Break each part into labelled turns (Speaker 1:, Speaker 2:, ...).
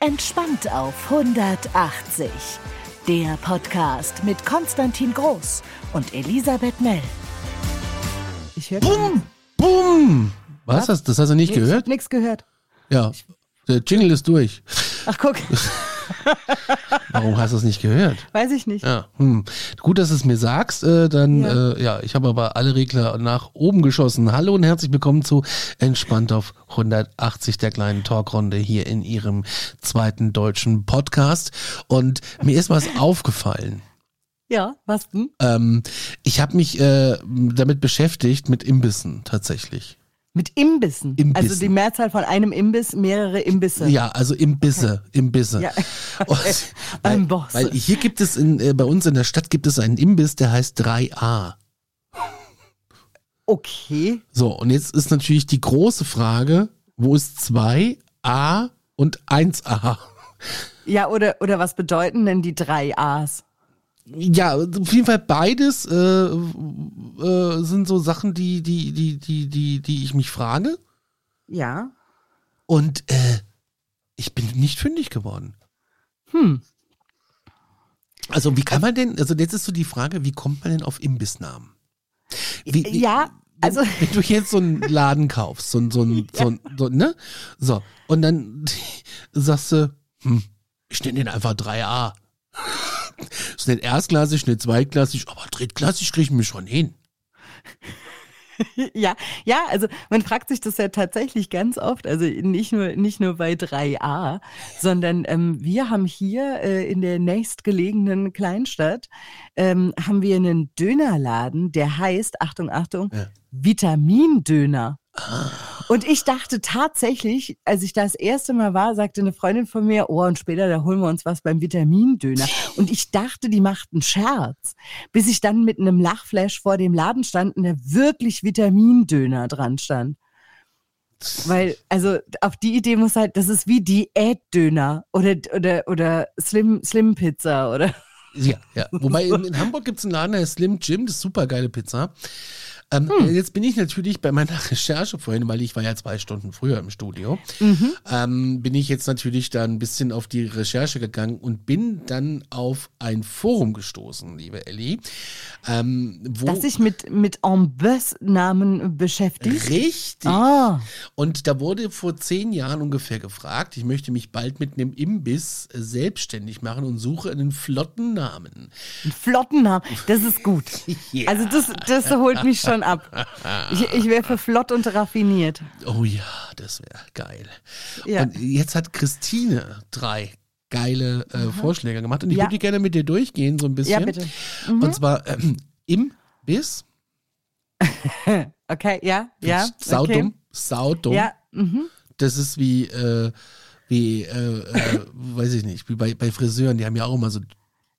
Speaker 1: Entspannt auf 180. Der Podcast mit Konstantin Groß und Elisabeth Mell.
Speaker 2: Ich höre
Speaker 3: Bumm! Bumm! Was? Das, das hast du nicht gehört?
Speaker 2: Nichts gehört.
Speaker 3: Ja. Der Jingle ist durch.
Speaker 2: Ach, guck,
Speaker 3: Warum hast du es nicht gehört?
Speaker 2: weiß ich nicht.
Speaker 3: Ja. Hm. Gut, dass du es mir sagst. Äh, dann,
Speaker 2: Ja.
Speaker 3: äh, ja ich habe aber alle Regler nach oben geschossen. Hallo und herzlich willkommen zu Entspannt auf 180 der kleinen Talkrunde hier in Ihrem zweiten deutschen Podcast. Und mir ist was aufgefallen.
Speaker 2: Ja, was denn?
Speaker 3: Ähm, ich habe mich äh, damit beschäftigt mit Imbissen tatsächlich.
Speaker 2: Mit Imbissen.
Speaker 3: Imbissen.
Speaker 2: Also die Mehrzahl von einem Imbiss, mehrere Imbisse.
Speaker 3: Ja, also Imbisse, Imbisse.
Speaker 2: Ja.
Speaker 3: Weil, weil hier gibt es in, äh, bei uns in der Stadt gibt es einen Imbiss, der heißt 3a.
Speaker 2: Okay.
Speaker 3: So, und jetzt ist natürlich die große Frage, wo ist 2a und 1a?
Speaker 2: Ja, oder, oder was bedeuten denn die drei A's?
Speaker 3: Ja, auf jeden Fall beides äh, äh, sind so Sachen, die, die, die, die, die, die ich mich frage.
Speaker 2: Ja.
Speaker 3: Und äh, ich bin nicht fündig geworden.
Speaker 2: Hm.
Speaker 3: Also wie kann man denn, also jetzt ist so die Frage, wie kommt man denn auf Imbissnamen? Wie, wie,
Speaker 2: Ja, also
Speaker 3: wenn du jetzt so einen Laden kaufst, so, ein- so, ein- so, so, ne? So, und dann sagst du, hm, ich nenne den einfach 3a. Ist nicht erstklassig, nicht zweitklassig, aber drittklassig kriege ich mich schon hin.
Speaker 2: ja, ja, also man fragt sich das ja tatsächlich ganz oft, also nicht nur nicht nur bei 3a, sondern ähm, wir haben hier äh, in der nächstgelegenen Kleinstadt ähm, haben wir einen Dönerladen, der heißt Achtung Achtung
Speaker 3: Ja.
Speaker 2: Vitamindöner. Und ich dachte tatsächlich, als ich das erste Mal war, sagte eine Freundin von mir, oh, und später, da holen wir uns was beim Vitamindöner. Und ich dachte, die macht einen Scherz, bis ich dann mit einem Lachflash vor dem Laden stand und da wirklich Vitamindöner dran stand. Weil, also auf die Idee muss halt, das ist wie Diätdöner oder, oder, oder Slim, Slim Pizza oder.
Speaker 3: Ja, ja. Wobei in, in Hamburg gibt es einen Laden, der Slim Jim, das ist super geile Pizza. Ähm,
Speaker 2: Hm.
Speaker 3: Jetzt bin ich natürlich bei meiner Recherche vorhin, weil ich war ja zwei Stunden früher im Studio,
Speaker 2: Mhm.
Speaker 3: ähm, bin ich jetzt natürlich da ein bisschen auf die Recherche gegangen und bin dann auf ein Forum gestoßen, liebe Elli, ähm,
Speaker 2: Das sich mit, mit En-Bus-Namen beschäftigt.
Speaker 3: richtig
Speaker 2: Ah,
Speaker 3: und da wurde vor zehn Jahren ungefähr gefragt, ich möchte mich bald mit einem Imbiss äh, selbstständig machen und suche einen flotten Namen.
Speaker 2: einen flotten Namen. Das ist gut.
Speaker 3: Ja.
Speaker 2: Also das, das holt mich schon ab. Ich, ich wäre für flott und raffiniert.
Speaker 3: Oh ja, das wäre geil.
Speaker 2: Ja.
Speaker 3: Und jetzt hat Christine drei geile äh, Vorschläge gemacht und ich
Speaker 2: Ja.
Speaker 3: würde die gerne mit dir durchgehen, so ein bisschen.
Speaker 2: Ja, bitte. Mhm.
Speaker 3: Und zwar ähm, im Biss.
Speaker 2: Okay, ja, ja.
Speaker 3: Saudumm.
Speaker 2: Okay.
Speaker 3: Saudumm.
Speaker 2: Ja, mhm.
Speaker 3: Das ist wie, äh, wie, äh, äh, weiß ich nicht, wie bei, bei Friseuren, die haben ja auch immer so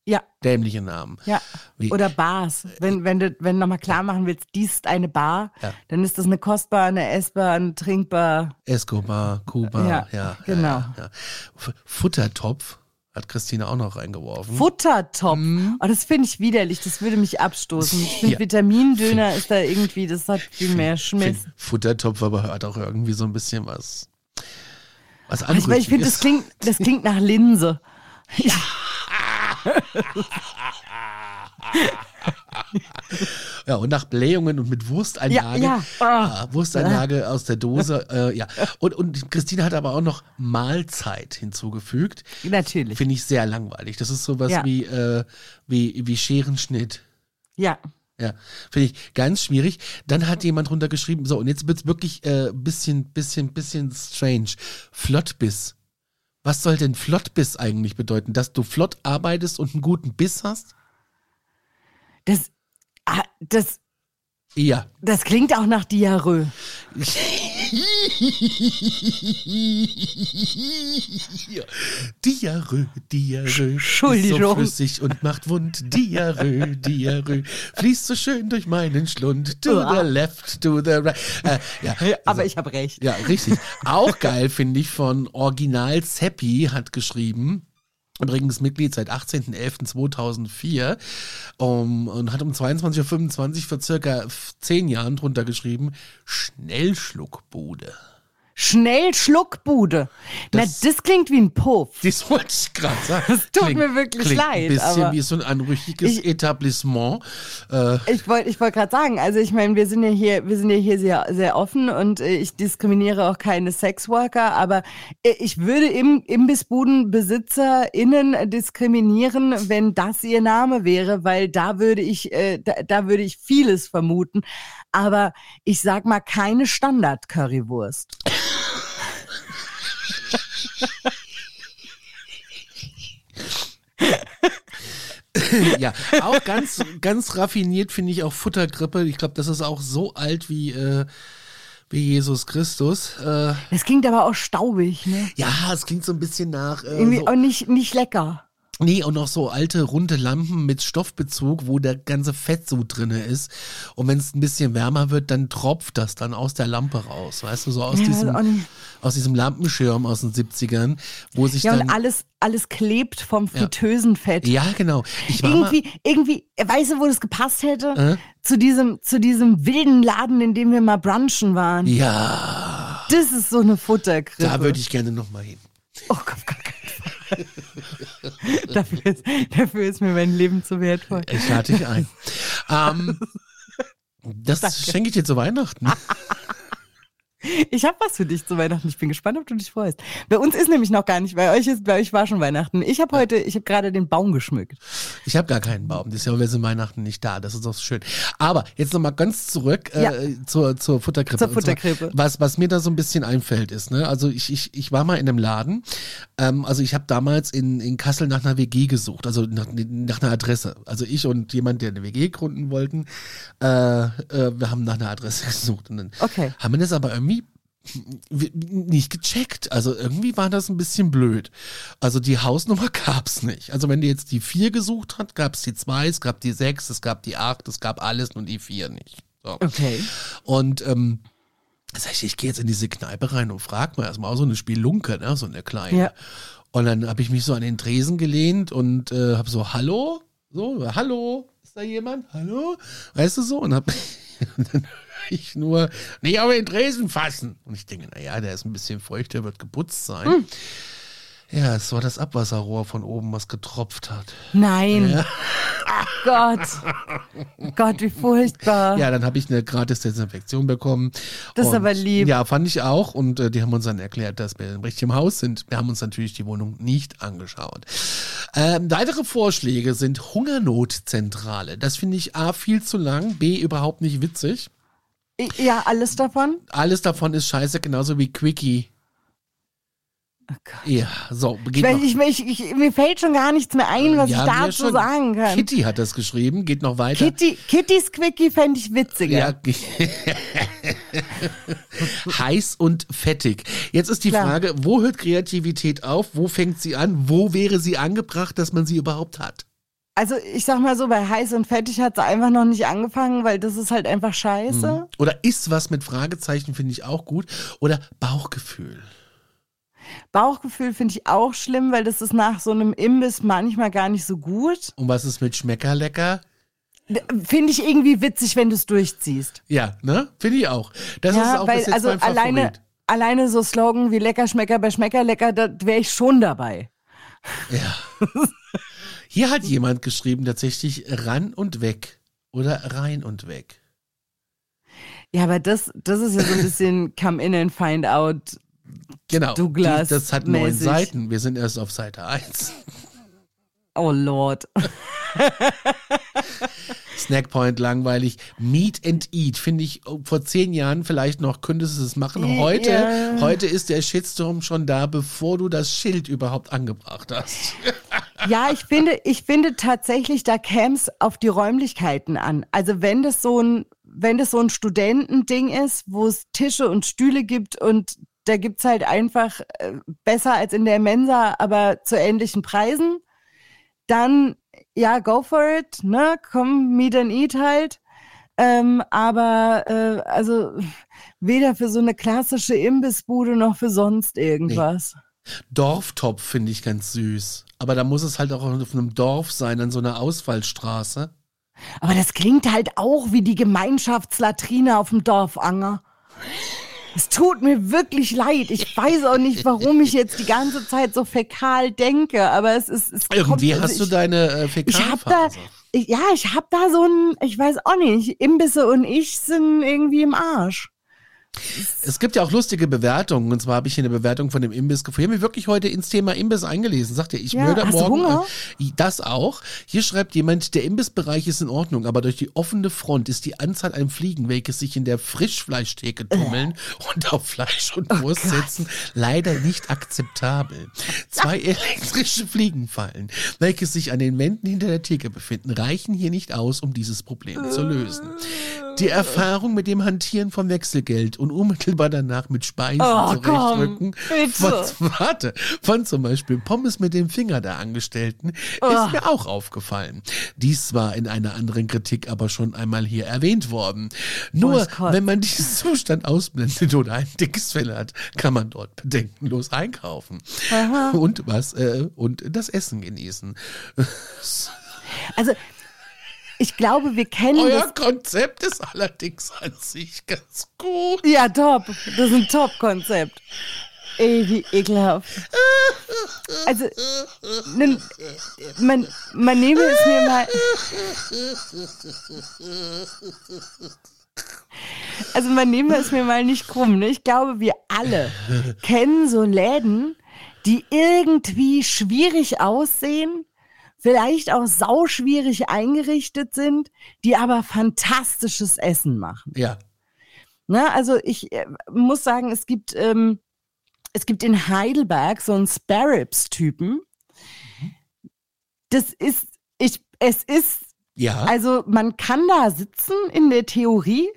Speaker 2: ja,
Speaker 3: dämliche Namen.
Speaker 2: ja.
Speaker 3: Wie,
Speaker 2: Oder Bars. Wenn, wenn du, wenn du nochmal klar machen willst, dies ist eine Bar,
Speaker 3: Ja.
Speaker 2: dann ist das eine Kostbar, eine Essbar, eine Trinkbar.
Speaker 3: Escobar, Kuba,
Speaker 2: Ja,
Speaker 3: ja.
Speaker 2: genau.
Speaker 3: Ja, Futtertopf hat Christine auch noch reingeworfen.
Speaker 2: Futtertopf. Oh, das finde ich widerlich. Das würde mich abstoßen. Ich finde,
Speaker 3: Ja.
Speaker 2: Vitamindöner ist da irgendwie, das hat viel mehr Schmiss.
Speaker 3: Futtertopf aber hat auch irgendwie so ein bisschen was. Was
Speaker 2: ich finde, das klingt, das klingt nach Linse.
Speaker 3: Ja, und nach Blähungen und mit Wursteinlage.
Speaker 2: Ja, ja.
Speaker 3: äh, Wursteinlage aus der Dose. Äh, ja. Und, und Christine hat aber auch noch Mahlzeit hinzugefügt.
Speaker 2: Natürlich.
Speaker 3: Finde ich sehr langweilig. Das ist sowas
Speaker 2: Ja.
Speaker 3: wie, äh, wie, wie Scherenschnitt.
Speaker 2: Ja.
Speaker 3: Ja, finde ich ganz schwierig. Dann hat jemand drunter geschrieben, so, und jetzt wird's wirklich äh, bisschen, bisschen, bisschen strange. Flottbiss. Was soll denn Flottbiss eigentlich bedeuten? Dass du flott arbeitest und einen guten Biss hast?
Speaker 2: Das, ah, das,
Speaker 3: Ja.
Speaker 2: das klingt auch nach Diarrhoe.
Speaker 3: Diarrhoe, Diarrhoe.
Speaker 2: Entschuldigung.
Speaker 3: Ist so flüssig und macht wund. Diarrhoe, Diarrhoe. Fließt so schön durch meinen Schlund. To the left, to the right. Äh, ja,
Speaker 2: Aber
Speaker 3: also-
Speaker 2: ich habe recht.
Speaker 3: Ja, richtig. Auch geil finde ich von Original Seppi hat geschrieben. Übrigens Mitglied seit 18.11.2004 um, und hat um 22.25 Uhr vor circa zehn Jahren drunter geschrieben, Schnellschluckbude.
Speaker 2: Schnell Schluckbude. Na,
Speaker 3: Das-
Speaker 2: das klingt wie ein Puff.
Speaker 3: Das wollte ich gerade sagen.
Speaker 2: Das tut mir wirklich
Speaker 3: klingt
Speaker 2: leid,
Speaker 3: Ein bisschen wie so ein anrüchiges
Speaker 2: Ich-
Speaker 3: Etablissement. Äh,
Speaker 2: Ich wollte ich wollt gerade sagen, also ich meine, wir sind ja hier, wir sind ja hier sehr, sehr offen und äh, ich diskriminiere auch keine Sexworker, aber äh, ich würde im ImbissbudenbesitzerInnen diskriminieren, wenn das ihr Name wäre, weil da würde ich, äh, da, da würde ich vieles vermuten. Aber ich sag mal keine Standard-Currywurst.
Speaker 3: ja, auch ganz, ganz raffiniert finde ich auch Futtergrippe. Ich glaube, das ist auch so alt wie, äh, wie Jesus Christus. Äh,
Speaker 2: Das klingt aber auch staubig, ne?
Speaker 3: ja, es klingt so ein bisschen nach. Äh,
Speaker 2: Irgendwie
Speaker 3: so,
Speaker 2: auch nicht, nicht lecker.
Speaker 3: Nee, und noch so alte runde Lampen mit Stoffbezug, wo der ganze Fettsud drinne ist. Und wenn es ein bisschen wärmer wird, dann tropft das dann aus der Lampe raus. Weißt du, so aus,
Speaker 2: Ja,
Speaker 3: diesem, aus diesem Lampenschirm aus den 70ern, wo sich
Speaker 2: Ja,
Speaker 3: dann.
Speaker 2: und alles, alles klebt vom Fritteusenfett.
Speaker 3: ja, genau. Ich war mal,
Speaker 2: Irgendwie, irgendwie, weißt du, wo das gepasst hätte?
Speaker 3: Äh?
Speaker 2: Zu diesem, zu diesem wilden Laden, in dem wir mal brunchen waren.
Speaker 3: ja,
Speaker 2: Das ist so eine Futterkrippe.
Speaker 3: da würde ich gerne nochmal hin.
Speaker 2: Oh Gott, Gott, Gott. dafür, ist, dafür ist mir mein Leben zu wertvoll.
Speaker 3: Ich lade dich ein. ähm, das schenke ich dir zu Weihnachten.
Speaker 2: Ich habe was für dich zu Weihnachten. Ich bin gespannt, ob du dich freust. Bei uns ist nämlich noch gar nicht, bei euch ist, bei euch war schon Weihnachten. Ich habe heute, ich habe gerade den Baum geschmückt.
Speaker 3: Ich habe gar keinen Baum. Das Jahr wir sind Weihnachten nicht da. Das ist doch schön. Aber jetzt nochmal ganz zurück äh,
Speaker 2: Ja.
Speaker 3: zur, zur Futterkrippe.
Speaker 2: Zur
Speaker 3: Und zwar,
Speaker 2: Futterkrippe.
Speaker 3: Was, was mir da so ein bisschen einfällt, ist, ne, also ich, ich, ich war mal in einem Laden. Ähm, also ich habe damals in, in Kassel nach einer WG gesucht, also nach, nach einer Adresse. Also ich und jemand, der eine WG gründen wollten, äh, äh, wir haben nach einer Adresse gesucht. Und dann
Speaker 2: Okay.
Speaker 3: haben wir das aber irgendwie nicht gecheckt. Also irgendwie war das ein bisschen blöd. Also die Hausnummer gab's nicht. Also wenn die jetzt die vier gesucht hat, gab's die zwei, es gab die sechs, es gab die acht, es gab alles, nur die vier nicht. So.
Speaker 2: Okay.
Speaker 3: Und ähm, sag ich, ich gehe jetzt in diese Kneipe rein und frag mal erstmal auch so eine Spielunke, ne, so eine kleine.
Speaker 2: Ja.
Speaker 3: Und dann habe ich mich so an den Tresen gelehnt und äh, habe so, hallo? So, hallo? Ist da jemand? Hallo? Weißt du so? Und, hab, und dann ich nur, nicht auf den Tresen fassen. Und ich denke, naja, der ist ein bisschen feucht, der wird geputzt sein. Ja, es war das Abwasserrohr von oben, was getropft hat.
Speaker 2: Nein. Gott. Gott, wie furchtbar.
Speaker 3: Ja, dann habe ich eine gratis Desinfektion bekommen.
Speaker 2: Das ist
Speaker 3: Und,
Speaker 2: aber lieb.
Speaker 3: Ja, fand ich auch. Und äh, die haben uns dann erklärt, dass wir richtig im Haus sind. Wir haben uns natürlich die Wohnung nicht angeschaut. Ähm, weitere Vorschläge sind Hungernotzentrale. Das finde ich A viel zu lang, B überhaupt nicht witzig.
Speaker 2: Ja, alles davon?
Speaker 3: Alles davon ist scheiße, genauso wie Quickie.
Speaker 2: Oh.
Speaker 3: Ja, so,
Speaker 2: Ich,
Speaker 3: geht
Speaker 2: weiß,
Speaker 3: noch.
Speaker 2: ich, ich, ich, mir fällt schon gar nichts mehr ein, was
Speaker 3: Ja,
Speaker 2: ich dazu
Speaker 3: schon.
Speaker 2: sagen kann.
Speaker 3: Kitty hat das geschrieben, geht noch weiter.
Speaker 2: Kitty, Kittys Quickie fände ich witziger.
Speaker 3: Ja. Heiß und fettig. Jetzt ist die
Speaker 2: Klar.
Speaker 3: Frage, wo hört Kreativität auf? Wo fängt sie an? Wo wäre sie angebracht, dass man sie überhaupt hat?
Speaker 2: Also ich sag mal so, bei heiß und fettig hat es einfach noch nicht angefangen, weil das ist halt einfach scheiße.
Speaker 3: Oder ist was mit Fragezeichen, finde ich auch gut. Oder Bauchgefühl.
Speaker 2: Bauchgefühl finde ich auch schlimm, weil das ist nach so einem Imbiss manchmal gar nicht so gut.
Speaker 3: Und was ist mit Schmeckerlecker?
Speaker 2: Finde ich irgendwie witzig, wenn du es durchziehst.
Speaker 3: Ja, ne? Finde ich auch. Das ist
Speaker 2: ja,
Speaker 3: auch
Speaker 2: weil
Speaker 3: bis jetzt
Speaker 2: also
Speaker 3: mein
Speaker 2: alleine,
Speaker 3: Favorit.
Speaker 2: alleine so Slogan wie Lecker Schmecker bei Schmeckerlecker, da wäre ich schon dabei.
Speaker 3: Ja. Hier hat jemand geschrieben, tatsächlich ran und weg. Oder rein und weg.
Speaker 2: Ja, aber das, das ist ja so ein bisschen come in and find out.
Speaker 3: Genau.
Speaker 2: Douglas
Speaker 3: Die, das hat neun
Speaker 2: mäßig.
Speaker 3: Seiten. Wir sind erst auf Seite 1.
Speaker 2: Oh Lord.
Speaker 3: Snackpoint langweilig. Meet and Eat finde ich oh, vor zehn Jahren vielleicht noch könntest du es machen. Heute,
Speaker 2: Ja.
Speaker 3: heute ist der Shitstorm schon da, bevor du das Schild überhaupt angebracht hast.
Speaker 2: Ja, ich finde, ich finde tatsächlich, da käme es auf die Räumlichkeiten an. Also wenn das so ein, wenn das so ein Studentending ist, wo es Tische und Stühle gibt und da gibt's halt einfach äh, besser als in der Mensa, aber zu ähnlichen Preisen, dann ja, go for it, ne? Komm, meet and eat halt. Ähm, aber äh, also weder für so eine klassische Imbissbude noch für sonst irgendwas.
Speaker 3: Dorftopf finde ich ganz süß. Aber da muss es halt auch auf einem Dorf sein, an so einer Ausfallstraße.
Speaker 2: Aber das klingt halt auch wie die Gemeinschaftslatrine auf dem Dorfanger. Es tut mir wirklich leid. Ich weiß auch nicht, warum ich jetzt die ganze Zeit so fäkal denke, aber es ist. Es
Speaker 3: Irgendwie
Speaker 2: kommt, also
Speaker 3: hast du
Speaker 2: ich,
Speaker 3: deine äh,
Speaker 2: Ich hab da,
Speaker 3: Fäkalphase.
Speaker 2: ja, ich hab da so ein, ich weiß auch nicht, Imbisse und ich sind irgendwie im Arsch.
Speaker 3: Es gibt ja auch lustige Bewertungen. Und zwar habe ich hier eine Bewertung von dem Imbiss gefunden. Ich habe mich wirklich heute ins Thema Imbiss eingelesen. Sagt ihr, ich
Speaker 2: Ja,
Speaker 3: würde morgen.
Speaker 2: Hunger?
Speaker 3: Äh, das auch. Hier schreibt jemand, der Imbissbereich ist in Ordnung, aber durch die offene Front ist die Anzahl an Fliegen, welche sich in der Frischfleischtheke tummeln und auf Fleisch und
Speaker 2: Oh
Speaker 3: Wurst setzen, leider nicht akzeptabel. Zwei elektrische Fliegenfallen, welche sich an den Wänden hinter der Theke befinden, reichen hier nicht aus, um dieses Problem zu lösen. Die Erfahrung mit dem Hantieren von Wechselgeld und unmittelbar danach mit Speisen
Speaker 2: Oh,
Speaker 3: zurechtrücken,
Speaker 2: komm, bitte.
Speaker 3: warte, von zum Beispiel Pommes mit dem Finger der Angestellten,
Speaker 2: Oh.
Speaker 3: ist mir auch aufgefallen. Dies war in einer anderen Kritik aber schon einmal hier erwähnt worden. Nur,
Speaker 2: kotzt.
Speaker 3: wenn man diesen Zustand ausblendet oder ein dickes Fell hat, kann man dort bedenkenlos einkaufen. Und was, äh, und das Essen genießen.
Speaker 2: Also, ich glaube, wir kennen
Speaker 3: Euer
Speaker 2: das.
Speaker 3: Konzept ist allerdings an sich ganz gut.
Speaker 2: Ja, top. Das ist ein Top-Konzept. Ey, wie ekelhaft. Also, nen- man, man nehme es mir mal. Also, man nehme es mir mal nicht krumm. Ne? Ich glaube, wir alle kennen so Läden, die irgendwie schwierig aussehen, vielleicht auch sauschwierig eingerichtet sind, die aber fantastisches Essen machen.
Speaker 3: Ja.
Speaker 2: Ne, also ich äh, muss sagen, es gibt, ähm, es gibt in Heidelberg so einen Sparrows-Typen. Das ist, ich, es ist,
Speaker 3: Ja.
Speaker 2: also man kann da sitzen in der Theorie.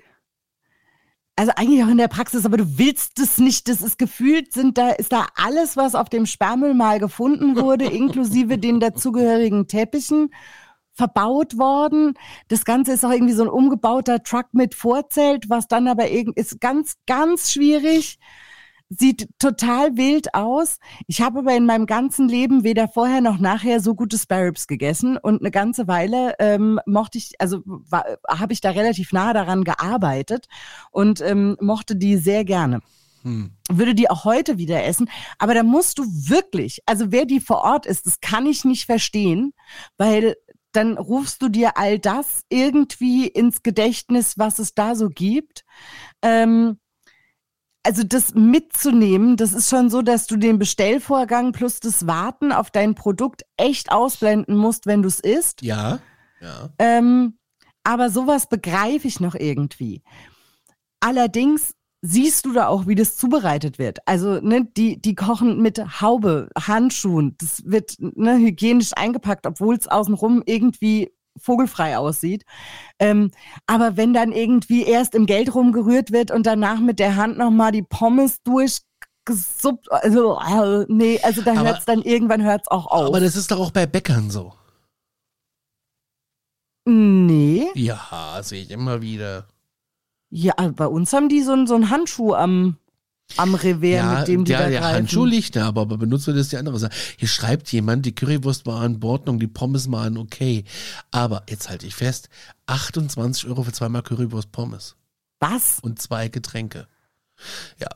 Speaker 2: Also eigentlich auch in der Praxis, aber du willst es nicht. Das ist gefühlt, sind da, ist da alles, was auf dem Sperrmüll mal gefunden wurde, inklusive den dazugehörigen Teppichen, verbaut worden. Das Ganze ist auch irgendwie so ein umgebauter Truck mit Vorzelt, was dann aber irgendwie ist ganz, ganz schwierig. Sieht total wild aus. Ich habe aber in meinem ganzen Leben weder vorher noch nachher so gute Sparrows gegessen und eine ganze Weile ähm, mochte ich, also habe ich da relativ nah daran gearbeitet und ähm, mochte die sehr gerne
Speaker 3: Hm.
Speaker 2: würde die auch heute wieder essen. Aber da musst du wirklich, also wer die vor Ort ist, das kann ich nicht verstehen, weil dann rufst du dir all das irgendwie ins Gedächtnis, was es da so gibt. Ähm, also das mitzunehmen, das ist schon so, dass du den Bestellvorgang plus das Warten auf dein Produkt echt ausblenden musst, wenn du es isst.
Speaker 3: Ja. Ja.
Speaker 2: Ähm, aber sowas begreife ich noch irgendwie. Allerdings siehst du da auch, wie das zubereitet wird. Also, ne, die, die kochen mit Haube, Handschuhen. Das wird ne, hygienisch eingepackt, obwohl es außenrum irgendwie vogelfrei aussieht. Ähm, aber wenn dann irgendwie erst im Geld rumgerührt wird und danach mit der Hand nochmal die Pommes durchgesuppt, also, äh, nee, also da hört es dann irgendwann hört's auch auf.
Speaker 3: Aber das ist doch auch bei Bäckern so.
Speaker 2: nee.
Speaker 3: Ja, sehe ich immer wieder.
Speaker 2: Ja, bei uns haben die so, so einen Handschuh am, am Revers,
Speaker 3: ja,
Speaker 2: mit dem die
Speaker 3: ja,
Speaker 2: da
Speaker 3: der
Speaker 2: greifen.
Speaker 3: Handschuh liegt da, aber benutzt wird das die andere Sache. Hier schreibt jemand, die Currywurst war in Ordnung, die Pommes waren okay. Aber jetzt halte ich fest, 28 Euro für zweimal Currywurst Pommes
Speaker 2: Was?
Speaker 3: und zwei Getränke. Ja.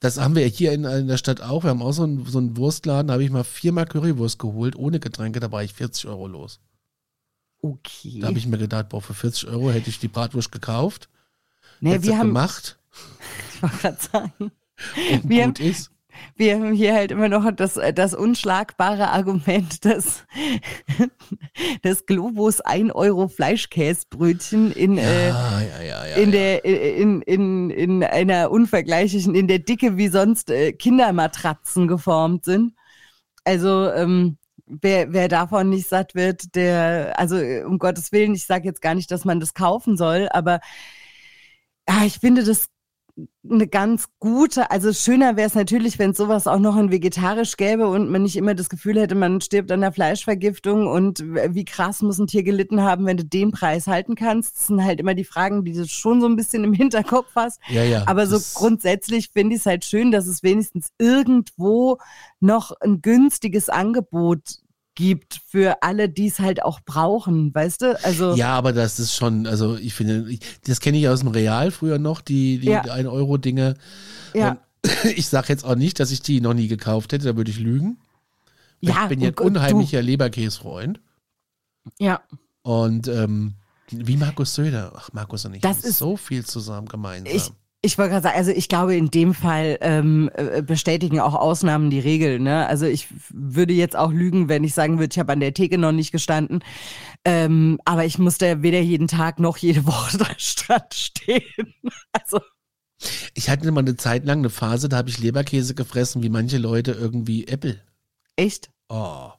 Speaker 3: Das haben wir hier in, in der Stadt auch. Wir haben auch so einen, so einen Wurstladen, da habe ich mal viermal Currywurst geholt, ohne Getränke, da war ich 40 Euro los.
Speaker 2: Okay.
Speaker 3: Da habe ich mir gedacht, boah, für 40 Euro hätte ich die Bratwurst gekauft,
Speaker 2: nee,
Speaker 3: hätte
Speaker 2: wir haben,
Speaker 3: gemacht
Speaker 2: ich wollte gerade sagen,
Speaker 3: und
Speaker 2: Wir
Speaker 3: gut ist.
Speaker 2: wir haben hier halt immer noch das, das unschlagbare Argument, dass das Globus 1 Euro Fleischkäsebrötchen in, äh,
Speaker 3: Ja, ja, ja, ja.
Speaker 2: in der in, in, in einer unvergleichlichen, in der Dicke wie sonst äh, Kindermatratzen geformt sind. Also ähm, wer, wer davon nicht satt wird, der, also äh, um Gottes Willen, ich sage jetzt gar nicht, dass man das kaufen soll, aber ja, ich finde das eine ganz gute, also schöner wäre es natürlich, wenn es sowas auch noch in vegetarisch gäbe und man nicht immer das Gefühl hätte, man stirbt an der Fleischvergiftung und wie krass muss ein Tier gelitten haben, wenn du den Preis halten kannst. Das sind halt immer die Fragen, die du schon so ein bisschen im Hinterkopf hast.
Speaker 3: ja, ja.
Speaker 2: Aber so grundsätzlich finde ich es halt schön, dass es wenigstens irgendwo noch ein günstiges Angebot gibt für alle, die es halt auch brauchen, weißt du? Also
Speaker 3: Ja, aber das ist schon, also ich finde, ich, das kenne ich aus dem Real früher noch, die, die
Speaker 2: Ja.
Speaker 3: 1-Euro-Dinge.
Speaker 2: ja,
Speaker 3: Und ich sage jetzt auch nicht, dass ich die noch nie gekauft hätte, da würde ich lügen.
Speaker 2: ja,
Speaker 3: ich bin ja ein unheimlicher Leberkäsfreund.
Speaker 2: Ja,
Speaker 3: Und ähm, wie Markus Söder. Ach, Markus und ich
Speaker 2: Das
Speaker 3: haben
Speaker 2: ist-
Speaker 3: so viel zusammen gemeinsam.
Speaker 2: ich ich wollte gerade sagen, also ich glaube, in dem Fall ähm, äh, bestätigen auch Ausnahmen die Regel. Ne? Also ich würde jetzt auch lügen, wenn ich sagen würde, ich habe an der Theke noch nicht gestanden. Ähm, aber ich musste weder jeden Tag noch jede Woche da Strand stehen. Also
Speaker 3: Ich hatte mal eine Zeit lang eine Phase, da habe ich Leberkäse gefressen, wie manche Leute irgendwie Apple.
Speaker 2: echt?
Speaker 3: Oh.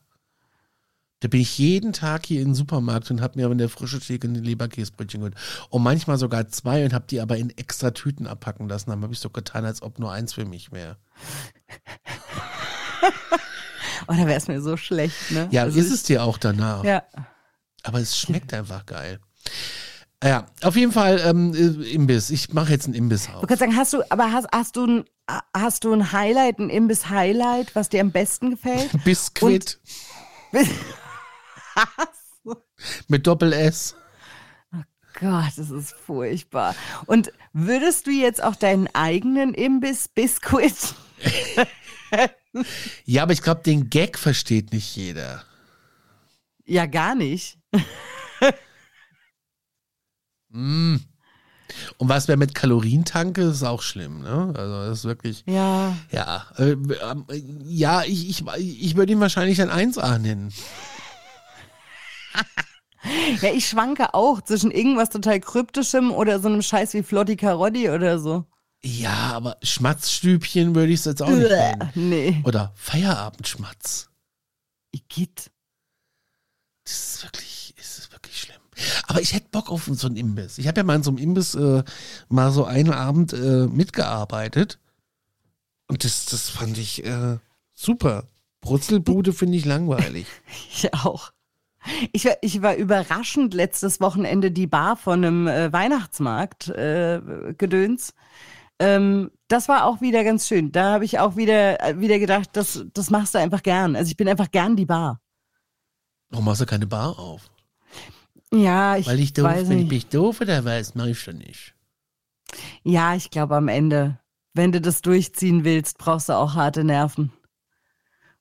Speaker 3: Da bin ich jeden Tag hier in den Supermarkt und habe mir aber in der frische Theke ein Leberkäsebrötchen geholt. Und manchmal sogar zwei und habe die aber in extra Tüten abpacken lassen. Dann habe ich so getan, als ob nur eins für mich wäre.
Speaker 2: Oh, da wäre es mir so schlecht, ne?
Speaker 3: Ja,
Speaker 2: also
Speaker 3: ist es dir auch danach.
Speaker 2: Ja.
Speaker 3: Aber es schmeckt einfach geil. Ja, auf jeden Fall ähm, äh, Imbiss. Ich mache jetzt einen Imbiss
Speaker 2: Du
Speaker 3: auf.
Speaker 2: kannst sagen, hast du, aber hast, hast du ein, hast du ein Highlight, ein Imbiss-Highlight, was dir am besten gefällt?
Speaker 3: Biskuit mit Doppel S.
Speaker 2: Gott, das ist furchtbar. Und würdest du jetzt auch deinen eigenen Imbiss-Biskuit?
Speaker 3: Ja, aber ich glaube, den Gag versteht nicht jeder.
Speaker 2: Ja, gar nicht.
Speaker 3: Mm. Und was wäre mit Kalorientanke, ist auch schlimm, ne? Also das ist wirklich,
Speaker 2: Ja.
Speaker 3: ja, äh, äh, ja, ich, ich, ich würde ihn wahrscheinlich ein 1A nennen.
Speaker 2: Ja, ich schwanke auch zwischen irgendwas total Kryptischem oder so einem Scheiß wie Flotti Carotti oder so.
Speaker 3: Ja, aber Schmatzstübchen würde ich es jetzt auch nicht nennen.
Speaker 2: nee.
Speaker 3: Oder Feierabendschmatz.
Speaker 2: Igitt.
Speaker 3: Das ist wirklich, das ist wirklich schlimm. Aber ich hätte Bock auf so einen Imbiss. Ich habe ja mal in so einem Imbiss äh, mal so einen Abend äh, mitgearbeitet. Und das, das fand ich äh, super. Brutzelbude finde ich langweilig.
Speaker 2: Ich auch. Ich war, ich war überraschend letztes Wochenende die Bar von einem äh, Weihnachtsmarkt äh, gedöns. Ähm, das war auch wieder ganz schön. Da habe ich auch wieder, äh, wieder gedacht, das, das machst du einfach gern. Also ich bin einfach gern die Bar.
Speaker 3: Warum machst du keine Bar auf?
Speaker 2: Ja, ich,
Speaker 3: Weil ich doof,
Speaker 2: weiß
Speaker 3: ich
Speaker 2: nicht.
Speaker 3: mich doof oder weiß, mache ich schon nicht.
Speaker 2: Ja, ich glaube am Ende, wenn du das durchziehen willst, brauchst du auch harte Nerven.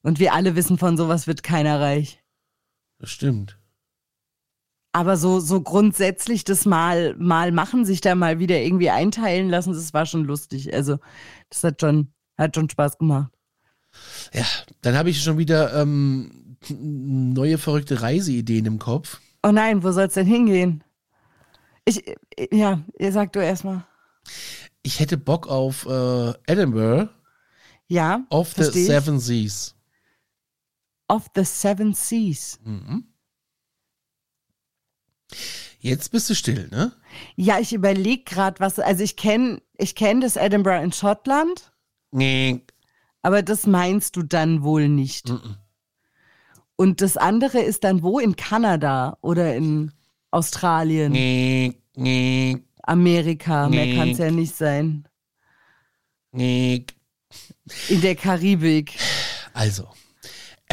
Speaker 2: Und wir alle wissen, von sowas wird keiner reich.
Speaker 3: Das stimmt.
Speaker 2: Aber so, so grundsätzlich das mal, mal machen, sich da mal wieder irgendwie einteilen lassen, das war schon lustig. Also, das hat schon, hat schon Spaß gemacht.
Speaker 3: Ja, dann habe ich schon wieder ähm, neue verrückte Reiseideen im Kopf.
Speaker 2: Oh nein, wo soll's denn hingehen? Ich, ja, ihr sagt du erstmal.
Speaker 3: Ich hätte Bock auf äh, Edinburgh,
Speaker 2: Ja,
Speaker 3: auf the. Seven Seas.
Speaker 2: Of the Seven Seas.
Speaker 3: Mhm. Jetzt bist du still, ne?
Speaker 2: Ja, ich überlege gerade, was, also ich kenne ich kenn das Edinburgh in Schottland,
Speaker 3: Nee.
Speaker 2: aber das meinst du dann wohl nicht.
Speaker 3: Mhm.
Speaker 2: Und das andere ist dann wo? In Kanada oder in Australien,
Speaker 3: Nee, nee,
Speaker 2: Amerika, mehr
Speaker 3: Nee.
Speaker 2: kann es ja nicht sein.
Speaker 3: nee.
Speaker 2: In der Karibik.
Speaker 3: Also,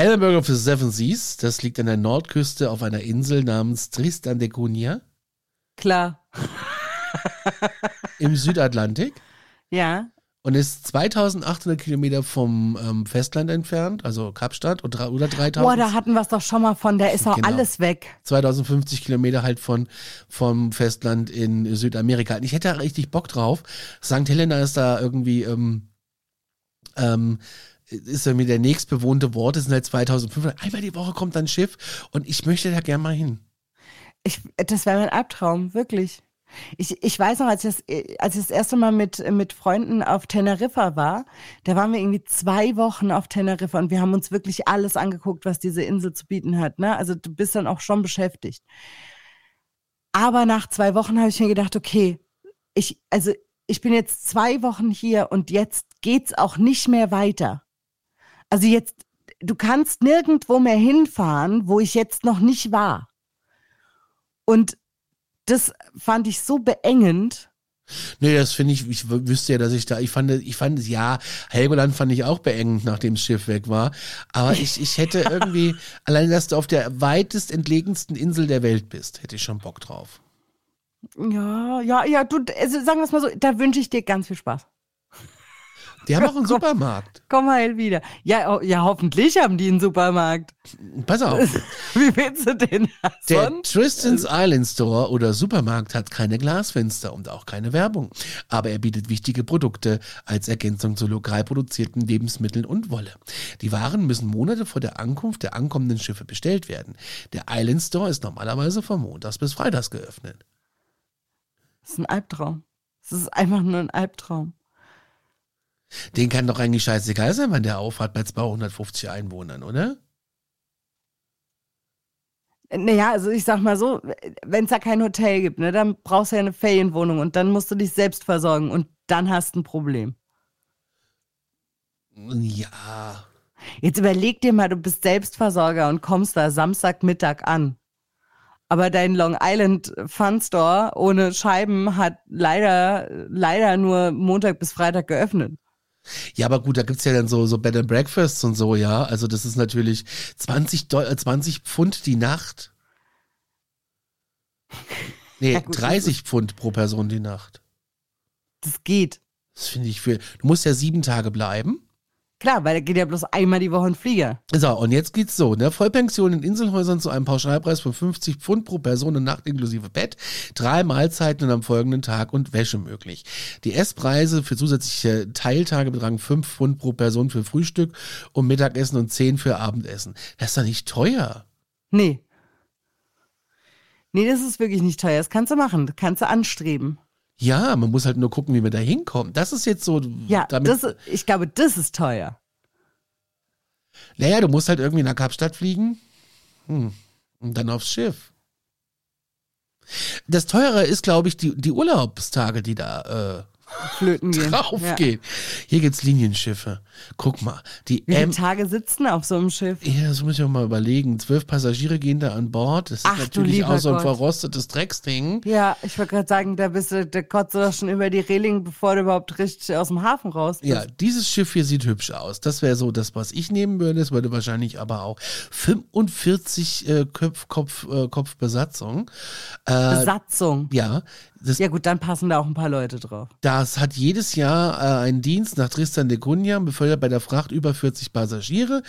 Speaker 3: Edinburgh of the Seven Seas, das liegt an der Nordküste auf einer Insel namens Tristan de Cunha
Speaker 2: Klar.
Speaker 3: im Südatlantik
Speaker 2: Ja.
Speaker 3: und ist 2800 Kilometer vom ähm, Festland entfernt, also Kapstadt und oder 3000.
Speaker 2: Boah, da hatten wir es doch schon mal von, da ist auch
Speaker 3: Genau.
Speaker 2: alles weg.
Speaker 3: 2050 Kilometer halt von vom Festland in Südamerika. Und ich hätte da richtig Bock drauf. St. Helena ist da irgendwie ähm, ähm, ist ja mir der nächstbewohnte Ort, es sind halt 2500. Einmal die Woche kommt dann ein Schiff und ich möchte da gerne mal hin.
Speaker 2: Ich, das wäre mein Albtraum, wirklich. Ich, ich weiß noch, als ich, das, als ich das erste Mal mit, mit Freunden auf Teneriffa war, da waren wir irgendwie zwei Wochen auf Teneriffa und wir haben uns wirklich alles angeguckt, was diese Insel zu bieten hat. Ne? Also du bist dann auch schon beschäftigt. Aber nach zwei Wochen habe ich mir gedacht, okay, ich, also ich bin jetzt zwei Wochen hier und jetzt geht's auch nicht mehr weiter. Also jetzt, du kannst nirgendwo mehr hinfahren, wo ich jetzt noch nicht war. Und das fand ich so beengend.
Speaker 3: Nee, das finde ich, ich wüsste ja, dass ich da, ich fand, ich fand es, ja, Helgoland fand ich auch beengend, nachdem das Schiff weg war. Aber ich, ich hätte irgendwie, allein, dass du auf der weitest entlegensten Insel der Welt bist, hätte ich schon Bock drauf.
Speaker 2: Ja, ja, ja, du, also sagen wir es mal so, da wünsche ich dir ganz viel Spaß.
Speaker 3: Die haben auch einen Supermarkt.
Speaker 2: Komm heil wieder. Ja, oh, ja, hoffentlich haben die einen Supermarkt.
Speaker 3: Pass auf.
Speaker 2: Wie willst du denn das
Speaker 3: Der
Speaker 2: sonst?
Speaker 3: Tristan's Island Store oder Supermarkt hat keine Glasfenster und auch keine Werbung. Aber er bietet wichtige Produkte als Ergänzung zu lokal produzierten Lebensmitteln und Wolle. Die Waren müssen Monate vor der Ankunft der ankommenden Schiffe bestellt werden. Der Island Store ist normalerweise von Montags bis Freitags geöffnet.
Speaker 2: Das ist ein Albtraum. Das ist einfach nur ein Albtraum.
Speaker 3: Den kann doch eigentlich scheißegal sein, wann der aufhat bei 250 Einwohnern, oder?
Speaker 2: Naja, also ich sag mal so, wenn es da kein Hotel gibt, ne, dann brauchst du ja eine Ferienwohnung und dann musst du dich selbst versorgen und dann hast du ein Problem.
Speaker 3: Ja.
Speaker 2: Jetzt überleg dir mal, du bist Selbstversorger und kommst da Samstagmittag an. Aber dein Long Island Fun Store ohne Scheiben hat leider, leider nur Montag bis Freitag geöffnet.
Speaker 3: Ja, aber gut, da gibt's ja dann so, so Bed and Breakfasts und so, ja. Also das ist natürlich 20, Dol äh, 20 Pfund die Nacht. Nee,
Speaker 2: Ja, gut, das
Speaker 3: 30 Pfund pro Person die Nacht.
Speaker 2: Das geht.
Speaker 3: Das finde ich viel. Du musst ja sieben Tage bleiben.
Speaker 2: Klar, weil da geht ja bloß einmal die Woche ein Flieger.
Speaker 3: So, und jetzt geht's so, ne? Vollpension in Inselhäusern zu einem Pauschalpreis von 50 Pfund pro Person und Nacht inklusive Bett, drei Mahlzeiten und am folgenden Tag und Wäsche möglich. Die Esspreise für zusätzliche Teiltage betragen 5 Pfund pro Person für Frühstück und Mittagessen und 10 für Abendessen. Das ist doch nicht teuer.
Speaker 2: Nee. Nee, das ist wirklich nicht teuer. Das kannst du machen. Das kannst du anstreben.
Speaker 3: Ja, man muss halt nur gucken, wie man da hinkommt. Das ist jetzt so,
Speaker 2: Ja, das, ich glaube, das ist teuer.
Speaker 3: naja, du musst halt irgendwie nach Kapstadt fliegen hm. und dann aufs Schiff. Das teure ist, glaube ich, die, die Urlaubstage, die da
Speaker 2: Flöten gehen.
Speaker 3: draufgehen. Hier gibt's Linienschiffe. Guck mal, die
Speaker 2: Wie viele
Speaker 3: M.
Speaker 2: Tage sitzen auf so einem Schiff?
Speaker 3: Ja, das muss ich auch mal überlegen. Zwölf Passagiere gehen da an Bord. Das ist
Speaker 2: Ach,
Speaker 3: natürlich auch so ein
Speaker 2: Gott.
Speaker 3: verrostetes Drecksding.
Speaker 2: Ja, ich wollte gerade sagen, da bist du, da kotzt du doch schon über die Reling, bevor du überhaupt richtig aus dem Hafen raus bist.
Speaker 3: Ja, dieses Schiff hier sieht hübsch aus. Das wäre so das, was ich nehmen würde. Es würde wahrscheinlich aber auch 45 äh, Köpf, Kopf, äh, Kopfbesatzung. Äh,
Speaker 2: Besatzung.
Speaker 3: ja, das,
Speaker 2: Ja gut, dann passen da auch ein paar Leute drauf.
Speaker 3: Das hat jedes Jahr äh, einen Dienst nach Tristan de Cunha, befördert bei der Fracht über 40 Passagiere.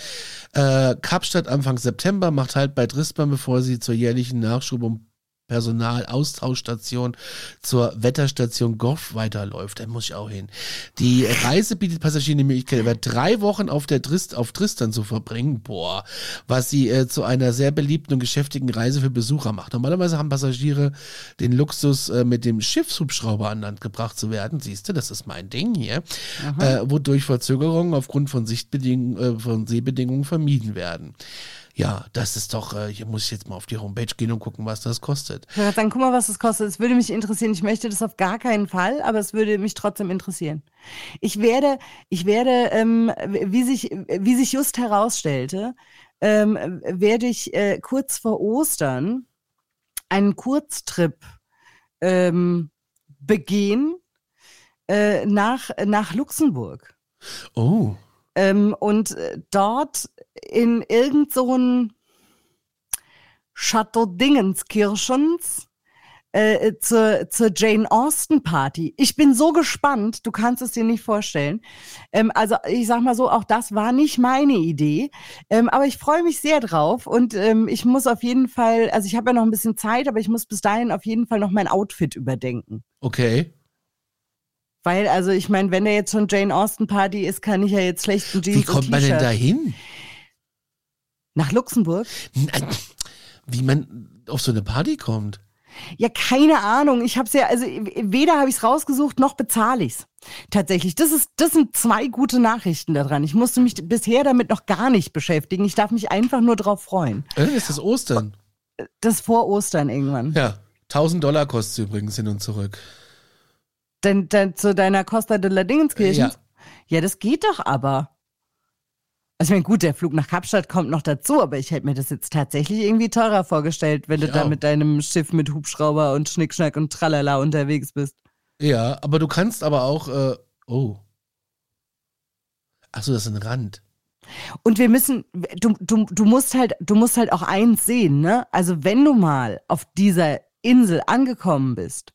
Speaker 3: Äh, Kapstadt Anfang September macht halt bei Tristan, bevor sie zur jährlichen Nachschub und Personalaustauschstation zur Wetterstation Goff weiterläuft. Da muss ich auch hin. Die Reise bietet Passagieren die Möglichkeit, über drei Wochen auf der Trist, auf Tristan zu verbringen. Boah, was sie äh, zu einer sehr beliebten und geschäftigen Reise für Besucher macht. Normalerweise haben Passagiere den Luxus, äh, mit dem Schiffshubschrauber an Land gebracht zu werden. Siehst du, das ist mein Ding hier. Äh, wodurch Verzögerungen aufgrund von Sichtbedingungen, äh, von Seebedingungen vermieden werden. Ja, das ist doch, äh, hier muss ich jetzt mal auf die Homepage gehen und gucken, was das kostet.
Speaker 2: Ich sagen, guck mal, was das kostet. Es würde mich interessieren. Ich möchte das auf gar keinen Fall, aber es würde mich trotzdem interessieren. Ich werde, ich werde, ähm, wie sich, wie sich just herausstellte, ähm, werde ich äh, kurz vor Ostern einen Kurztrip ähm, begehen äh, nach, nach Luxemburg.
Speaker 3: Oh,
Speaker 2: Ähm, und äh, dort in irgend so ein Chateau Dingenskirchens äh, zur, zur Jane Austen Party. Ich bin so gespannt, du kannst es dir nicht vorstellen. Ähm, also ich sag mal so, auch das war nicht meine Idee, ähm, aber ich freue mich sehr drauf und ähm, ich muss auf jeden Fall, also ich habe ja noch ein bisschen Zeit, aber ich muss bis dahin auf jeden Fall noch mein Outfit überdenken.
Speaker 3: okay.
Speaker 2: Weil, also ich meine, wenn der jetzt schon Jane Austen Party ist, kann ich ja jetzt schlecht ein Jeans
Speaker 3: Wie kommt man denn da hin?
Speaker 2: Nach Luxemburg?
Speaker 3: Nein, Wie man auf so eine Party kommt?
Speaker 2: Ja, keine Ahnung. Ich habe ja, also weder habe ich es rausgesucht, noch bezahle ich's. Tatsächlich, das ist, das sind zwei gute Nachrichten daran. Ich musste mich bisher damit noch gar nicht beschäftigen. Ich darf mich einfach nur drauf freuen.
Speaker 3: Äh, ist das Ostern?
Speaker 2: Das vor Ostern irgendwann.
Speaker 3: Ja. 1000 Dollar kostet es übrigens hin und zurück.
Speaker 2: Denn, denn zu deiner Costa de la Dingenskirchen?
Speaker 3: Ja.
Speaker 2: ja, das geht doch aber. Also ich meine, gut, der Flug nach Kapstadt kommt noch dazu, aber ich hätte mir das jetzt tatsächlich irgendwie teurer vorgestellt, wenn du
Speaker 3: Ich
Speaker 2: da
Speaker 3: auch.
Speaker 2: mit deinem Schiff mit Hubschrauber und Schnickschnack und Tralala unterwegs bist.
Speaker 3: Ja, aber du kannst aber auch, äh, oh. Achso, das ist ein Rand.
Speaker 2: Und wir müssen, du, du, du musst halt, du musst halt auch eins sehen, ne? Also wenn du mal auf dieser Insel angekommen bist,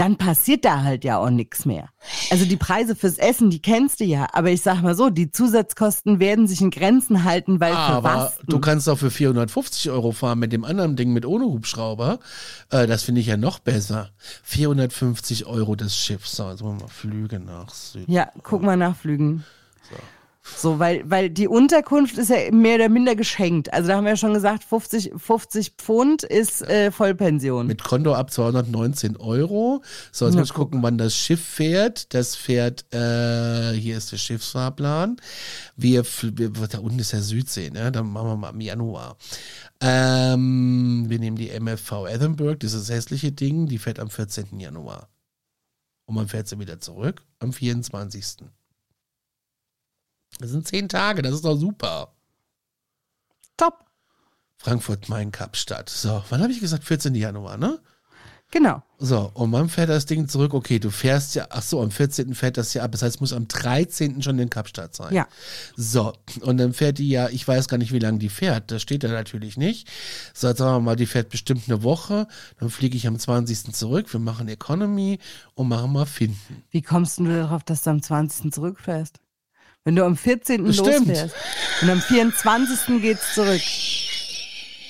Speaker 2: dann passiert da halt ja auch nichts mehr. Also die Preise fürs Essen, die kennst du ja, aber ich sag mal so, die Zusatzkosten werden sich in Grenzen halten, weil für
Speaker 3: Aber
Speaker 2: was?
Speaker 3: du kannst auch für 450 Euro fahren mit dem anderen Ding mit ohne Hubschrauber. Äh, das finde ich ja noch besser. 450 Euro das Schiff. So, jetzt wollen wir mal Flüge nach Süden.
Speaker 2: Ja, guck mal nachflügen. So, weil, weil die Unterkunft ist ja mehr oder minder geschenkt. Also da haben wir ja schon gesagt, 50, 50 Pfund ist äh, Vollpension.
Speaker 3: Mit Konto ab 219 Euro. So, jetzt
Speaker 2: Na,
Speaker 3: muss ich gucken, wann das Schiff fährt. Das fährt, äh, hier ist der Schiffsfahrplan. Wir, wir, da unten ist der Südsee, ne? Dann machen wir mal im Januar. Ähm, wir nehmen die MFV Edinburgh, dieses hässliche Ding, die fährt am 14. Januar. Und man fährt sie wieder zurück am 24. Das sind zehn Tage, das ist doch super.
Speaker 2: Top.
Speaker 3: Frankfurt, Main, Kapstadt. So, wann habe ich gesagt? 14. Januar, ne?
Speaker 2: Genau.
Speaker 3: So, und wann fährt das Ding zurück? Okay, du fährst ja, ach so, am 14. fährt das ja ab. Das heißt, es muss am 13. schon in Kapstadt sein.
Speaker 2: Ja.
Speaker 3: So, und dann fährt die ja, ich weiß gar nicht, wie lange die fährt. Das steht da natürlich nicht. So, jetzt sagen wir mal, die fährt bestimmt eine Woche. Dann fliege ich am 20. zurück. Wir machen Economy und machen mal Finden.
Speaker 2: Wie kommst du darauf, dass du am 20. zurückfährst? Wenn du am 14.
Speaker 3: Das stimmt.
Speaker 2: losfährst und am 24. geht's zurück.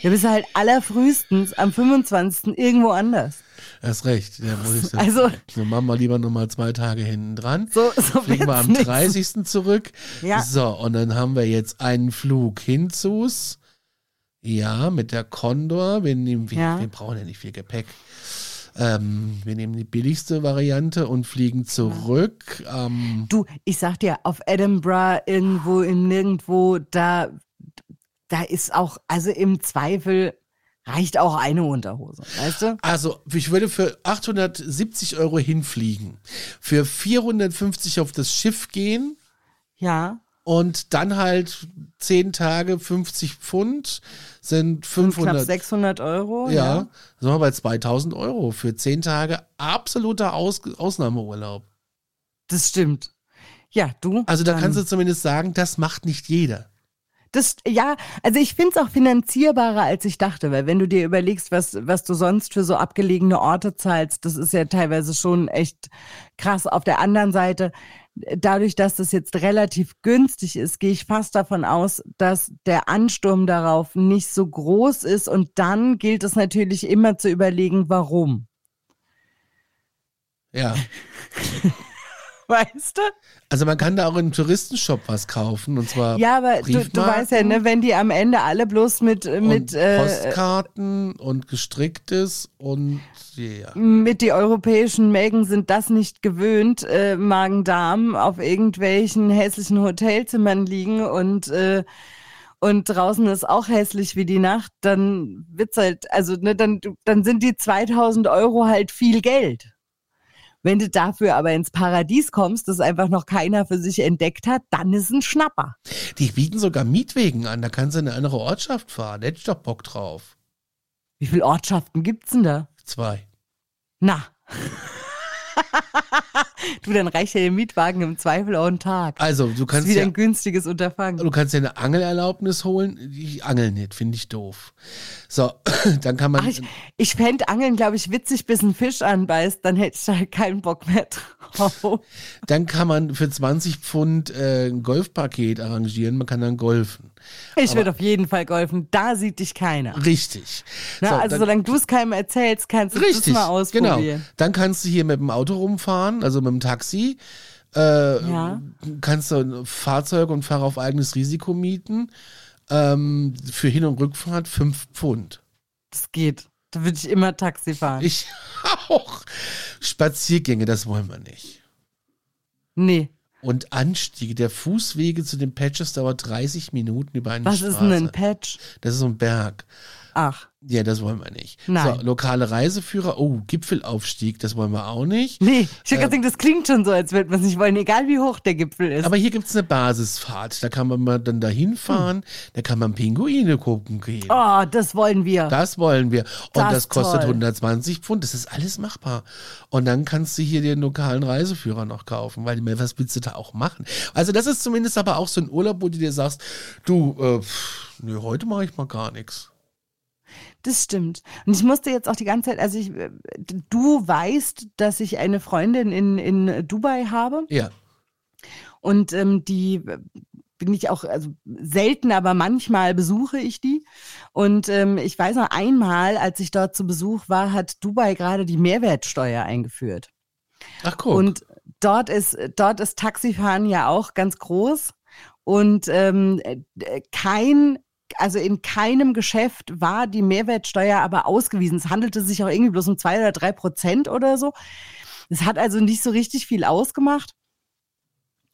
Speaker 2: Da bist du halt allerfrühestens am 25. irgendwo anders.
Speaker 3: Hast recht. Ja, muss ich sagen.
Speaker 2: Also-
Speaker 3: so machen wir lieber nochmal zwei Tage hinten dran.
Speaker 2: So, so
Speaker 3: Fliegen wir am
Speaker 2: nix.
Speaker 3: 30. zurück.
Speaker 2: Ja.
Speaker 3: So, und dann haben wir jetzt einen Flug hinzus. Ja, mit der Condor. Wir, nehmen, wir,
Speaker 2: Ja.
Speaker 3: wir brauchen ja nicht viel Gepäck. Ähm, wir nehmen die billigste Variante und fliegen zurück. Ähm,
Speaker 2: Du, ich sag dir, auf Edinburgh, irgendwo im Nirgendwo, da, da ist auch, also im Zweifel reicht auch eine Unterhose, weißt du?
Speaker 3: also, ich würde für 870 Euro hinfliegen, für 450 auf das Schiff gehen
Speaker 2: Ja,
Speaker 3: und dann halt 10 Tage 50 Pfund sind
Speaker 2: knapp
Speaker 3: 500.
Speaker 2: 600 Euro.
Speaker 3: Ja, sind wir bei 2000 Euro für 10 Tage absoluter Aus Ausnahmeurlaub.
Speaker 2: Das stimmt. Ja, du.
Speaker 3: Also da kannst du zumindest sagen, das macht nicht jeder.
Speaker 2: Das, ja, also ich finde es auch finanzierbarer, als ich dachte, weil wenn du dir überlegst, was, was du sonst für so abgelegene Orte zahlst, das ist ja teilweise schon echt krass. Auf der anderen Seite, dadurch, dass das jetzt relativ günstig ist, gehe ich fast davon aus, dass der Ansturm darauf nicht so groß ist und dann gilt es natürlich immer zu überlegen, warum.
Speaker 3: Ja.
Speaker 2: Weißt du?
Speaker 3: Also man kann da auch im Touristenshop was kaufen und zwar
Speaker 2: Ja, aber du, du weißt ja, ne, wenn die am Ende alle bloß mit, mit,
Speaker 3: und
Speaker 2: äh,
Speaker 3: Postkarten und gestricktes und ja.
Speaker 2: mit die europäischen Mägen sind das nicht gewöhnt, äh, Magen-Darm auf irgendwelchen hässlichen Hotelzimmern liegen und äh, und draußen ist auch hässlich wie die Nacht, dann wird's halt, also ne, dann dann sind die 2000 Euro halt viel Geld. Wenn du dafür aber ins Paradies kommst, das einfach noch keiner für sich entdeckt hat, dann ist ein Schnapper.
Speaker 3: Die bieten sogar Mietwegen an, da kannst du in eine andere Ortschaft fahren. Da hätte ich doch Bock drauf.
Speaker 2: Wie viele Ortschaften gibt's denn da?
Speaker 3: Zwei.
Speaker 2: Na. du, dann reicht ja der Mietwagen im Zweifel auch einen Tag.
Speaker 3: Also du
Speaker 2: Das ist
Speaker 3: kannst
Speaker 2: wieder
Speaker 3: ja,
Speaker 2: ein günstiges Unterfangen.
Speaker 3: du kannst ja eine Angelerlaubnis holen. Ich angel nicht, finde ich doof. So, dann kann man.
Speaker 2: Ach, ich ich fände Angeln, glaube ich, witzig, bis ein Fisch anbeißt, dann hätte ich da halt keinen Bock mehr drauf.
Speaker 3: Dann kann man für 20 Pfund äh, ein Golfpaket arrangieren. Man kann dann golfen.
Speaker 2: Ich würde auf jeden Fall golfen, da sieht dich keiner.
Speaker 3: Richtig.
Speaker 2: Na,
Speaker 3: So,
Speaker 2: also
Speaker 3: dann,
Speaker 2: solange du es keinem erzählst, kannst du das mal
Speaker 3: Genau.
Speaker 2: ausprobieren.
Speaker 3: Dann kannst du hier mit dem Auto rumfahren, also mit dem Taxi. Äh,
Speaker 2: Ja.
Speaker 3: Kannst du ein Fahrzeug und Fahrer auf eigenes Risiko mieten. Ähm, für Hin- und Rückfahrt 5 Pfund.
Speaker 2: Das geht. Da würde ich immer Taxi fahren.
Speaker 3: Ich auch. Spaziergänge, das wollen wir nicht.
Speaker 2: nee.
Speaker 3: Und Anstiege der Fußwege zu den Patches dauert 30 Minuten über eine
Speaker 2: Was
Speaker 3: Straße.
Speaker 2: ist denn ein Patch?
Speaker 3: Das ist so ein Berg.
Speaker 2: Ach,
Speaker 3: Ja, das wollen wir nicht.
Speaker 2: Nein.
Speaker 3: So, lokale Reiseführer, oh, Gipfelaufstieg, das wollen wir auch nicht.
Speaker 2: nee, ich würde gerade sagen, das klingt schon so, als würde man es nicht wollen, egal wie hoch der Gipfel ist.
Speaker 3: Aber hier gibt's eine Basisfahrt, da kann man mal dann dahin fahren, da kann man Pinguine gucken gehen.
Speaker 2: oh, das wollen wir.
Speaker 3: Das wollen wir. Und
Speaker 2: Das
Speaker 3: das, kostet
Speaker 2: toll.
Speaker 3: 120 Pfund. Das ist alles machbar. Und dann kannst du hier den lokalen Reiseführer noch kaufen, weil was willst du da auch machen? Also das ist zumindest aber auch so ein Urlaub, wo du dir sagst, du, äh, pff, nö, heute mache ich mal gar nichts.
Speaker 2: Das stimmt. Und ich musste jetzt auch die ganze Zeit, also ich, du weißt, dass ich eine Freundin in, in Dubai habe
Speaker 3: Ja.
Speaker 2: und ähm, die bin ich auch, also selten, aber manchmal besuche ich die. Und ähm, ich weiß noch einmal, als ich dort zu Besuch war, hat Dubai gerade die Mehrwertsteuer eingeführt.
Speaker 3: Ach guck.
Speaker 2: Und dort ist, dort ist Taxifahren ja auch ganz groß. Und ähm, äh, kein, also in keinem Geschäft war die Mehrwertsteuer aber ausgewiesen. Es handelte sich auch irgendwie bloß um zwei oder drei Prozent oder so. Es hat also nicht so richtig viel ausgemacht.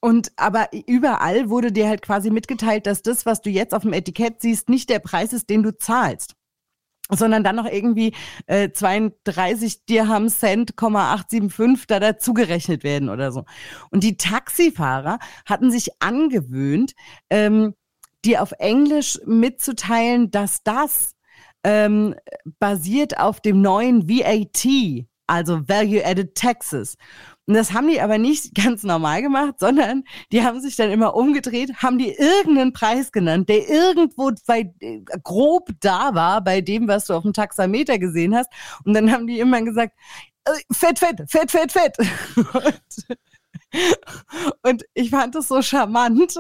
Speaker 2: Und aber überall wurde dir halt quasi mitgeteilt, dass das, was du jetzt auf dem Etikett siehst, nicht der Preis ist, den du zahlst sondern dann noch irgendwie äh, 32 Dirham Cent, 875 da dazugerechnet werden oder so. Und die Taxifahrer hatten sich angewöhnt, ähm, dir auf Englisch mitzuteilen, dass das ähm, basiert auf dem neuen VAT, also Value Added Taxes. Und das haben die aber nicht ganz normal gemacht, sondern die haben sich dann immer umgedreht, haben die irgendeinen Preis genannt, der irgendwo bei, äh, grob da war bei dem, was du auf dem Taxameter gesehen hast. Und dann haben die immer gesagt, äh, fett, fett, fett, fett, fett. Und, und ich fand das so charmant.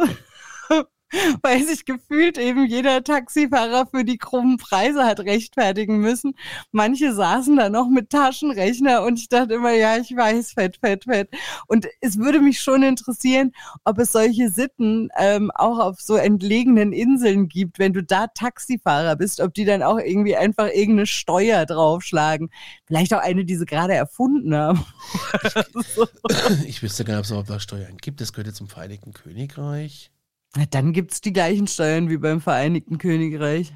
Speaker 2: Weil sich gefühlt eben jeder Taxifahrer für die krummen Preise hat rechtfertigen müssen. Manche saßen da noch mit Taschenrechner und ich dachte immer, ja, ich weiß, fett, fett, fett. Und es würde mich schon interessieren, ob es solche Sitten ähm, auch auf so entlegenen Inseln gibt, wenn du da Taxifahrer bist, ob die dann auch irgendwie einfach irgendeine Steuer draufschlagen. Vielleicht auch eine, die sie gerade erfunden haben. so.
Speaker 3: ich wüsste gar nicht, ob es überhaupt noch Steuern gibt. Das gehört ja zum Vereinigten Königreich.
Speaker 2: Dann gibt's die gleichen Steuern wie beim Vereinigten Königreich.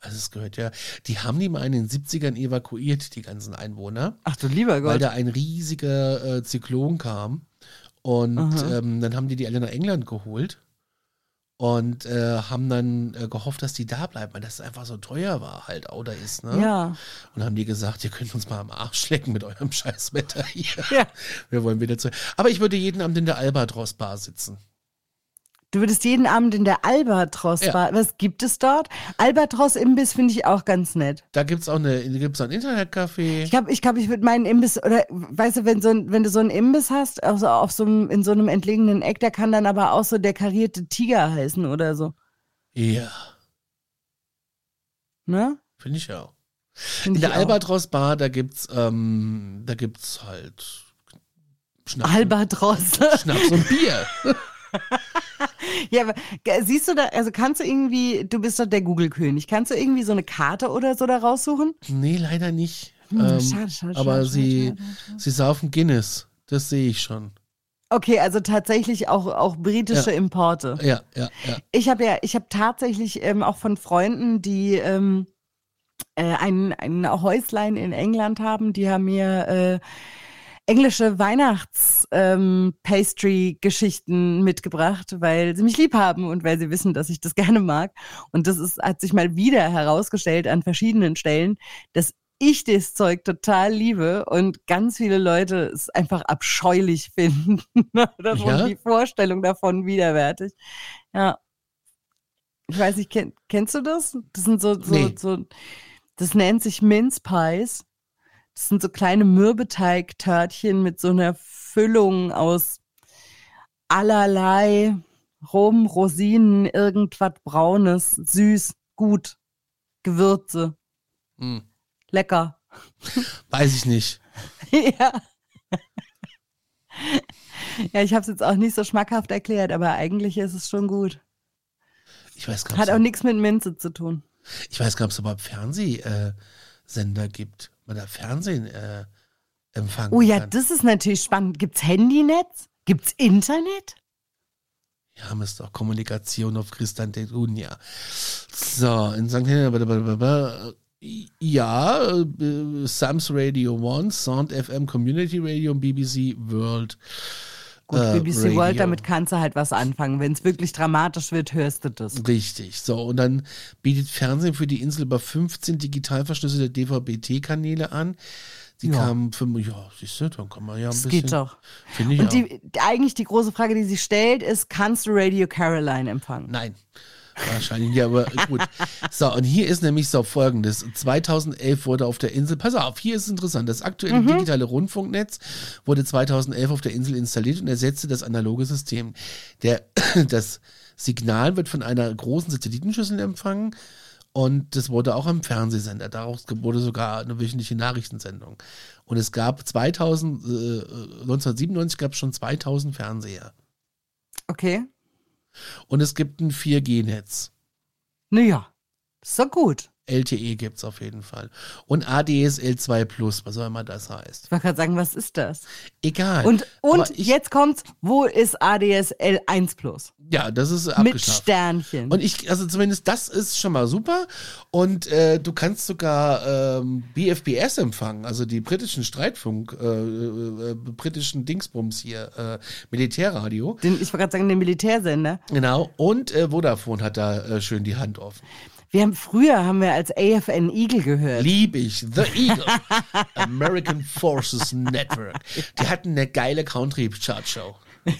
Speaker 3: Also es gehört ja, die haben die mal in den 70ern evakuiert, die ganzen Einwohner,
Speaker 2: Ach du lieber
Speaker 3: weil
Speaker 2: Gott.
Speaker 3: da ein riesiger äh, Zyklon kam. Und ähm, dann haben die die alle nach England geholt und äh, haben dann äh, gehofft, dass die da bleiben, weil das einfach so teuer war halt oder ist, ne?
Speaker 2: Ja.
Speaker 3: Und haben die gesagt, ihr könnt uns mal am Arsch lecken mit eurem Scheißwetter hier.
Speaker 2: Ja.
Speaker 3: Wir wollen wieder zu. Aber ich würde jeden Abend in der Albatros Bar sitzen.
Speaker 2: Du würdest jeden Abend in der Albatros
Speaker 3: Ja.
Speaker 2: Bar. Was gibt es dort? Albatros Imbiss finde ich auch ganz nett.
Speaker 3: Da gibt's auch eine, gibt's auch ein Internetcafé.
Speaker 2: Ich glaube, ich, glaub, ich würde meinen Imbiss, oder weißt du, wenn, so ein, wenn du so einen Imbiss hast, also auf so einem, in so einem entlegenen Eck, der kann dann aber auch so der karierte Tiger heißen oder so.
Speaker 3: Ja,
Speaker 2: Ne?
Speaker 3: finde ich auch.
Speaker 2: Find
Speaker 3: In der. Albatros Bar, da gibt's, ähm, da gibt's halt Schnaps,
Speaker 2: Albatros.
Speaker 3: Schnaps und Bier.
Speaker 2: ja, aber siehst du da, also kannst du irgendwie, du bist doch der Google-König, kannst du irgendwie so eine Karte oder so da raussuchen?
Speaker 3: nee, leider nicht.
Speaker 2: Hm,
Speaker 3: ähm,
Speaker 2: schade, schade,
Speaker 3: aber
Speaker 2: schade,
Speaker 3: sie,
Speaker 2: schade,
Speaker 3: sie saufen Guinness. Das sehe ich schon.
Speaker 2: Okay, also tatsächlich auch, auch britische
Speaker 3: Ja.
Speaker 2: Importe.
Speaker 3: Ja, ja, ja.
Speaker 2: Ich habe ja, ich habe tatsächlich ähm, auch von Freunden, die ähm, äh, ein, ein Häuslein in England haben, die haben mir äh, englische Weihnachts-Pastry-Geschichten mitgebracht, weil sie mich lieb haben und weil sie wissen, dass ich das gerne mag. Und das ist, hat sich mal wieder herausgestellt an verschiedenen Stellen, dass ich das Zeug total liebe und ganz viele Leute es einfach abscheulich finden. So
Speaker 3: Ja?
Speaker 2: die Vorstellung davon widerwärtig. Ja. Ich weiß nicht, kenn, kennst du das? Das sind so, so,
Speaker 3: Nee.
Speaker 2: so, das nennt sich Mince Pies. Das sind so kleine Mürbeteigtörtchen mit so einer Füllung aus allerlei Rum, Rosinen, irgendwas Braunes, süß, gut, Gewürze,
Speaker 3: Hm.
Speaker 2: lecker.
Speaker 3: Weiß ich nicht.
Speaker 2: ja. Ja, ich habe es jetzt auch nicht so schmackhaft erklärt, aber eigentlich ist es schon gut.
Speaker 3: Ich weiß gar
Speaker 2: Hat auch
Speaker 3: nicht,
Speaker 2: nichts mit Minze zu tun.
Speaker 3: ich weiß gar nicht, ob es überhaupt Fernsehsender gibt. Man da Fernsehen äh, empfangen
Speaker 2: Oh ja,
Speaker 3: kann.
Speaker 2: das ist natürlich spannend. Gibt's Handynetz? Gibt's Internet?
Speaker 3: Wir haben es doch. Kommunikation auf Christian Tegunia. So, in St. Helena, ja, äh, Sams Radio One, Sound FM Community Radio und BBC World.
Speaker 2: Gut,
Speaker 3: äh,
Speaker 2: BBC
Speaker 3: Radio.
Speaker 2: World, damit kannst du halt was anfangen. Wenn es wirklich dramatisch wird, hörst du das.
Speaker 3: Richtig. So, und dann bietet Fernsehen für die Insel über 15 digital verschlüsselte DVB-T-Kanäle an. Die
Speaker 2: Ja.
Speaker 3: kamen für ja, siehst du, dann kann man ja ein
Speaker 2: Das
Speaker 3: bisschen.
Speaker 2: geht doch.
Speaker 3: Finde ich
Speaker 2: Und
Speaker 3: auch.
Speaker 2: die, eigentlich die große Frage, die sich stellt, ist, kannst du Radio Caroline empfangen?
Speaker 3: Nein. Wahrscheinlich, ja, aber gut. So, und hier ist nämlich so folgendes. 2011 wurde auf der Insel, pass auf, hier ist es interessant, das aktuelle
Speaker 2: Mhm.
Speaker 3: digitale Rundfunknetz wurde 2011 auf der Insel installiert und ersetzte das analoge System. Der, das Signal wird von einer großen Satellitenschüssel empfangen und das wurde auch am Fernsehsender. Daraus wurde sogar eine wöchentliche Nachrichtensendung. Und es gab 2000, äh, 1997 gab es schon 2000 Fernseher.
Speaker 2: Okay.
Speaker 3: Und es gibt ein 4G-Netz.
Speaker 2: Naja, ist doch gut.
Speaker 3: LTE gibt es auf jeden Fall. Und ADSL 2 Plus, was auch immer das heißt.
Speaker 2: Ich wollte gerade sagen, was ist das?
Speaker 3: Egal.
Speaker 2: Und, und
Speaker 3: ich,
Speaker 2: jetzt kommt's, wo ist ADSL 1 Plus?
Speaker 3: Ja, das ist
Speaker 2: Mit
Speaker 3: abgeschafft.
Speaker 2: Sternchen.
Speaker 3: Und ich, also zumindest das ist schon mal super. Und äh, du kannst sogar ähm, BFBS empfangen, also die britischen Streitfunk, äh, äh, äh, britischen Dingsbums hier, äh, Militärradio.
Speaker 2: den, ich wollte gerade sagen, den Militärsender.
Speaker 3: Genau. Und äh, Vodafone hat da schön die Hand offen.
Speaker 2: Wir haben, früher haben wir als AFN Eagle gehört.
Speaker 3: Lieb ich. The Eagle. American Forces Network. Die hatten eine geile Country-Chart-Show.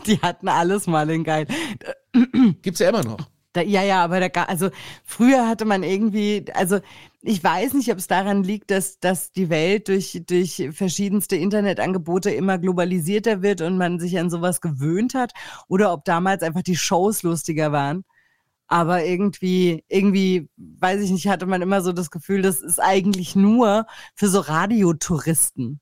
Speaker 2: Die hatten alles mal in geil.
Speaker 3: Gibt's ja immer noch.
Speaker 2: Da, ja, ja, aber da, also früher hatte man irgendwie, also ich weiß nicht, ob es daran liegt, dass, dass die Welt durch, durch verschiedenste Internetangebote immer globalisierter wird und man sich an sowas gewöhnt hat oder ob damals einfach die Shows lustiger waren. Aber irgendwie, irgendwie, weiß ich nicht, hatte man immer so das Gefühl, das ist eigentlich nur für so Radiotouristen.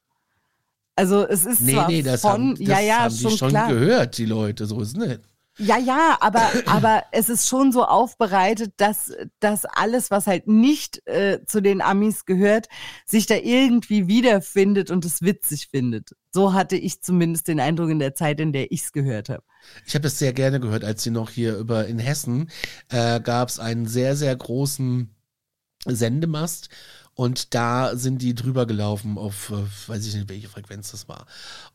Speaker 2: Also es ist
Speaker 3: Nee,
Speaker 2: zwar
Speaker 3: nee, das
Speaker 2: von,
Speaker 3: haben, das
Speaker 2: ja, ja,
Speaker 3: haben
Speaker 2: schon
Speaker 3: die schon
Speaker 2: klar.
Speaker 3: gehört, die Leute. So ist es nicht.
Speaker 2: Ja, ja, aber, aber es ist schon so aufbereitet, dass, dass alles, was halt nicht äh, zu den Amis gehört, sich da irgendwie wiederfindet und es witzig findet. So hatte ich zumindest den Eindruck in der Zeit, in der ich es gehört habe.
Speaker 3: Ich habe das sehr gerne gehört, als sie noch hier über in Hessen äh, gab es einen sehr, sehr großen Sendemast und da sind die drüber gelaufen auf, weiß ich nicht, welche Frequenz das war.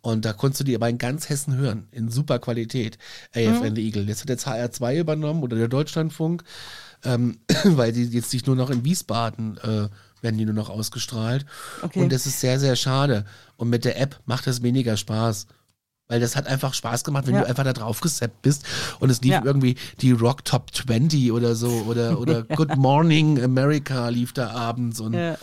Speaker 3: Und da konntest du die aber in ganz Hessen hören, in super Qualität, AFN
Speaker 2: Mhm.
Speaker 3: Eagle. Jetzt hat jetzt HR2 übernommen oder der Deutschlandfunk, ähm, weil die jetzt nicht nur noch in Wiesbaden äh, werden die nur noch ausgestrahlt.
Speaker 2: Okay.
Speaker 3: Und das ist sehr, sehr schade. Und mit der App macht es weniger Spaß. Weil das hat einfach Spaß gemacht, wenn
Speaker 2: Ja.
Speaker 3: du einfach da drauf gesappt bist und es lief
Speaker 2: Ja.
Speaker 3: irgendwie die Rock Top 20 oder so oder, oder Good Morning America lief da abends und
Speaker 2: Ja.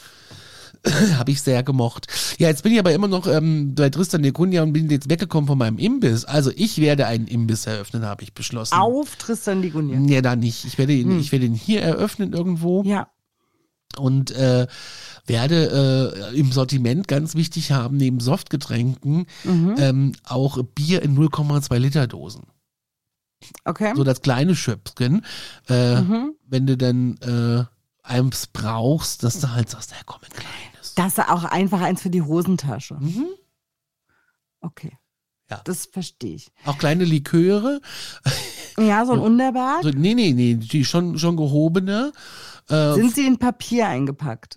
Speaker 3: habe ich sehr gemocht. Ja, jetzt bin ich aber immer noch ähm, bei Tristan Nekunja und bin jetzt weggekommen von meinem Imbiss. Also ich werde einen Imbiss eröffnen, habe ich beschlossen.
Speaker 2: Auf Tristan Ligunia.
Speaker 3: Ja, da nicht. Ich werde ihn, ich werde ihn hier eröffnen irgendwo
Speaker 2: Ja.
Speaker 3: und äh, werde äh, im Sortiment ganz wichtig haben, neben Softgetränken ähm, auch Bier in 0,2 Liter Dosen.
Speaker 2: Okay.
Speaker 3: So das kleine Schöpfchen. Äh,
Speaker 2: Mhm.
Speaker 3: Wenn du dann äh, eins brauchst, dass du halt sagst, ja komm, ein kleines.
Speaker 2: Das ist auch einfach eins für die Hosentasche.
Speaker 3: Mhm.
Speaker 2: Okay.
Speaker 3: Ja.
Speaker 2: Das verstehe ich.
Speaker 3: Auch kleine Liköre.
Speaker 2: Ja, so ein Unterberg.
Speaker 3: So, nee, nee, nee, die schon, schon gehobene. Äh,
Speaker 2: Sind sie in Papier eingepackt?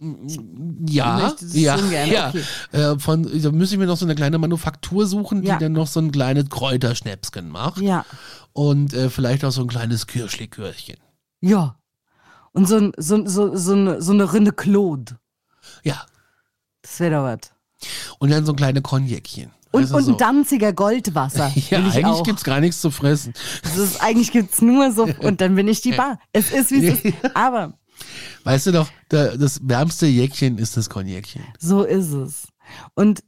Speaker 3: ja, ja, ja.
Speaker 2: okay.
Speaker 3: Äh, von, da müssen wir noch so eine kleine Manufaktur suchen, die
Speaker 2: Ja.
Speaker 3: dann noch so ein kleines Kräuterschnäpschen macht.
Speaker 2: Ja.
Speaker 3: Und äh, vielleicht auch so ein kleines Kirschlikörchen.
Speaker 2: Ja. Und so, ein, so, so, so, eine, so eine Rinde Claude.
Speaker 3: Ja.
Speaker 2: Das wäre doch was.
Speaker 3: Und dann so ein kleine Cognacchen.
Speaker 2: Und,
Speaker 3: Also
Speaker 2: und
Speaker 3: so.
Speaker 2: ein Danziger Goldwasser.
Speaker 3: Ja, eigentlich
Speaker 2: auch.
Speaker 3: gibt's gar nichts zu fressen.
Speaker 2: Das ist, eigentlich gibt's nur so, und dann bin ich die Bar. Es ist, wie es ist. Aber
Speaker 3: Weißt du doch, da, das wärmste Jäckchen ist das Cognacchen.
Speaker 2: so ist es. Und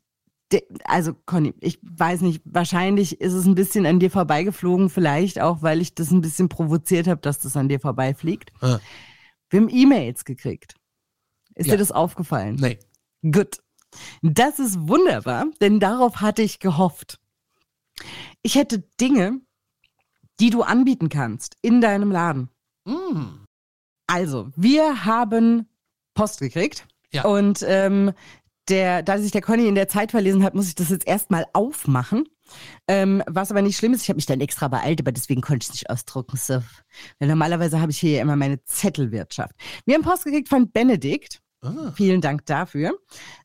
Speaker 2: also, Conny, ich weiß nicht, wahrscheinlich ist es ein bisschen an dir vorbeigeflogen, vielleicht auch, weil ich das ein bisschen provoziert habe, dass das an dir vorbeifliegt.
Speaker 3: Ah.
Speaker 2: Wir haben E-Mails gekriegt. Ist
Speaker 3: Ja.
Speaker 2: dir das aufgefallen?
Speaker 3: Nee.
Speaker 2: Gut. Das ist wunderbar, denn darauf hatte ich gehofft. Ich hätte Dinge, die du anbieten kannst in deinem Laden.
Speaker 3: Mm.
Speaker 2: Also, wir haben Post gekriegt.
Speaker 3: Ja.
Speaker 2: Und ähm, der, da sich der Conny in der Zeit verlesen hat, muss ich das jetzt erstmal aufmachen. Ähm, was aber nicht schlimm ist, ich habe mich dann extra beeilt, aber deswegen konnte ich es nicht ausdrucken. So. Weil normalerweise habe ich hier ja immer meine Zettelwirtschaft. Wir haben Post gekriegt von Benedikt.
Speaker 3: Ah.
Speaker 2: Vielen Dank dafür.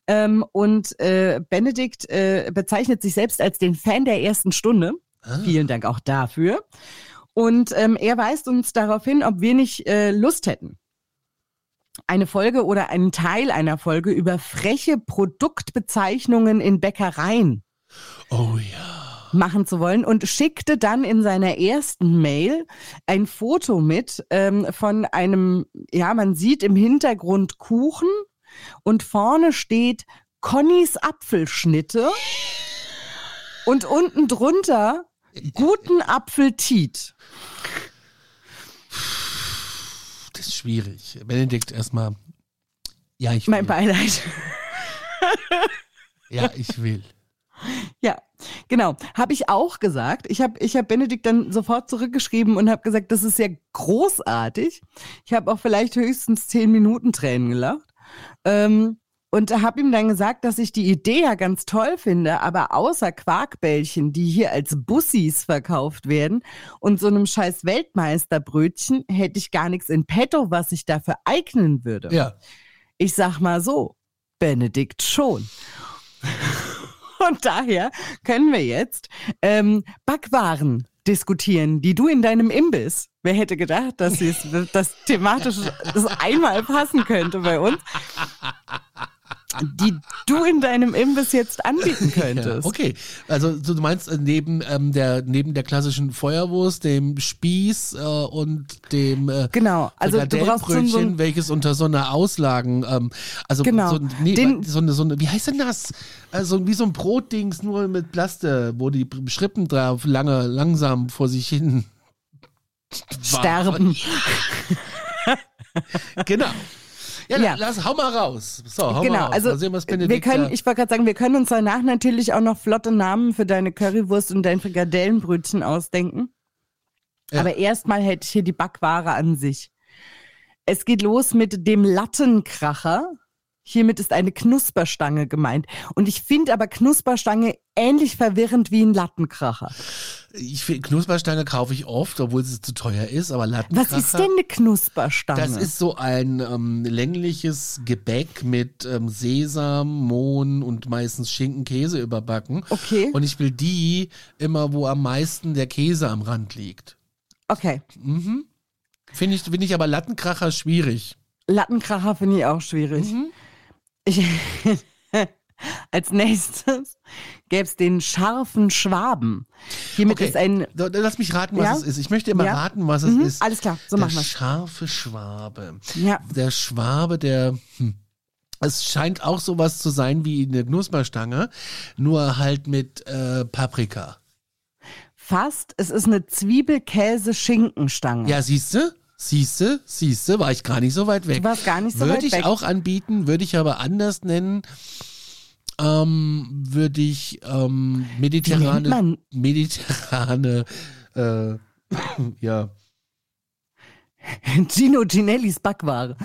Speaker 2: Ähm, und äh, Benedikt äh, bezeichnet sich selbst als den Fan der ersten Stunde.
Speaker 3: Ah.
Speaker 2: Vielen Dank auch dafür. Und ähm, er weist uns darauf hin, ob wir nicht äh, Lust hätten, eine Folge oder einen Teil einer Folge über freche Produktbezeichnungen in Bäckereien
Speaker 3: Oh ja.
Speaker 2: Machen zu wollen und schickte dann in seiner ersten Mail ein Foto mit ähm, von einem, ja, man sieht im Hintergrund Kuchen und vorne steht Connys Apfelschnitte und unten drunter guten Apfeltit.
Speaker 3: Das ist schwierig. Benedikt, erstmal. Ja, ich will.
Speaker 2: Mein Beileid.
Speaker 3: Ja, ich will.
Speaker 2: Ja, genau. Habe ich auch gesagt. Ich habe ich hab Benedikt dann sofort zurückgeschrieben und habe gesagt, das ist ja großartig. Ich habe auch vielleicht höchstens zehn Minuten Tränen gelacht. Ähm, und habe ihm dann gesagt, dass ich die Idee ja ganz toll finde, aber außer Quarkbällchen, die hier als Bussis verkauft werden und so einem scheiß Weltmeisterbrötchen, hätte ich gar nichts in petto, was sich dafür eignen würde.
Speaker 3: Ja.
Speaker 2: Ich sag mal so, Benedikt schon. Und daher können wir jetzt ähm, Backwaren diskutieren, die du in deinem Imbiss. Wer hätte gedacht, dass das thematisch das einmal passen könnte bei uns? Die du in deinem Imbiss jetzt anbieten
Speaker 3: Ja,
Speaker 2: könntest.
Speaker 3: okay, also so, du meinst äh, neben ähm, der neben der klassischen Feuerwurst, dem Spieß äh, und dem äh,
Speaker 2: Genau, also du brauchst so, ein-
Speaker 3: welches unter so einer Auslagen, ähm, also
Speaker 2: Genau.
Speaker 3: so, nee,
Speaker 2: Den-
Speaker 3: so, eine, so eine, wie heißt denn das? Also wie so ein Brotdings nur mit Plaste, wo die Schrippen drauf lange langsam vor sich hin
Speaker 2: Sterben.
Speaker 3: Genau. Ja,
Speaker 2: Ja.
Speaker 3: lass, hau mal raus. So, hau mal
Speaker 2: Genau,
Speaker 3: raus.
Speaker 2: also
Speaker 3: Mal sehen, was
Speaker 2: wir können, ich wollte gerade sagen, wir können uns danach natürlich auch noch flotte Namen für deine Currywurst und dein Frikadellenbrötchen ausdenken.
Speaker 3: Ja.
Speaker 2: Aber erstmal hätte ich hier die Backware an sich. Es geht los mit dem Lattenkracher. Hiermit ist eine Knusperstange gemeint. Und ich finde aber Knusperstange ähnlich verwirrend wie ein Lattenkracher.
Speaker 3: Ich finde, Knusperstange kaufe ich oft, obwohl sie zu teuer ist, aber Lattenkracher.
Speaker 2: Was ist denn eine Knusperstange?
Speaker 3: Das ist so ein ähm, längliches Gebäck mit ähm, Sesam, Mohn und meistens Schinken, Käse überbacken.
Speaker 2: Okay.
Speaker 3: Und ich will die immer, wo am meisten der Käse am Rand liegt.
Speaker 2: okay.
Speaker 3: Finde ich, finde ich aber Lattenkracher schwierig.
Speaker 2: Lattenkracher finde ich auch schwierig.
Speaker 3: Mhm.
Speaker 2: Ich, als nächstes gäbe es den scharfen Schwaben. Hiermit
Speaker 3: Okay.
Speaker 2: ist ein.
Speaker 3: Lass mich raten, was
Speaker 2: Ja?
Speaker 3: es ist. Ich möchte immer
Speaker 2: Ja?
Speaker 3: raten, was es
Speaker 2: Mhm,
Speaker 3: ist.
Speaker 2: alles klar, so
Speaker 3: der
Speaker 2: machen wir's.
Speaker 3: scharfe Schwabe.
Speaker 2: Ja.
Speaker 3: Der Schwabe, der. Hm. Es scheint auch sowas zu sein wie eine Knusperstange, nur halt mit äh, Paprika.
Speaker 2: Fast, es ist eine Zwiebelkäse-Schinkenstange.
Speaker 3: Ja, siehste, siehste, siehste, war ich gar nicht so weit weg.
Speaker 2: Du warst gar nicht so
Speaker 3: würde
Speaker 2: weit
Speaker 3: ich
Speaker 2: weg.
Speaker 3: auch anbieten, würde ich aber anders nennen. Ähm, würde ich ähm, mediterrane, mediterrane, äh, ja,
Speaker 2: Gino Ginellis Backware.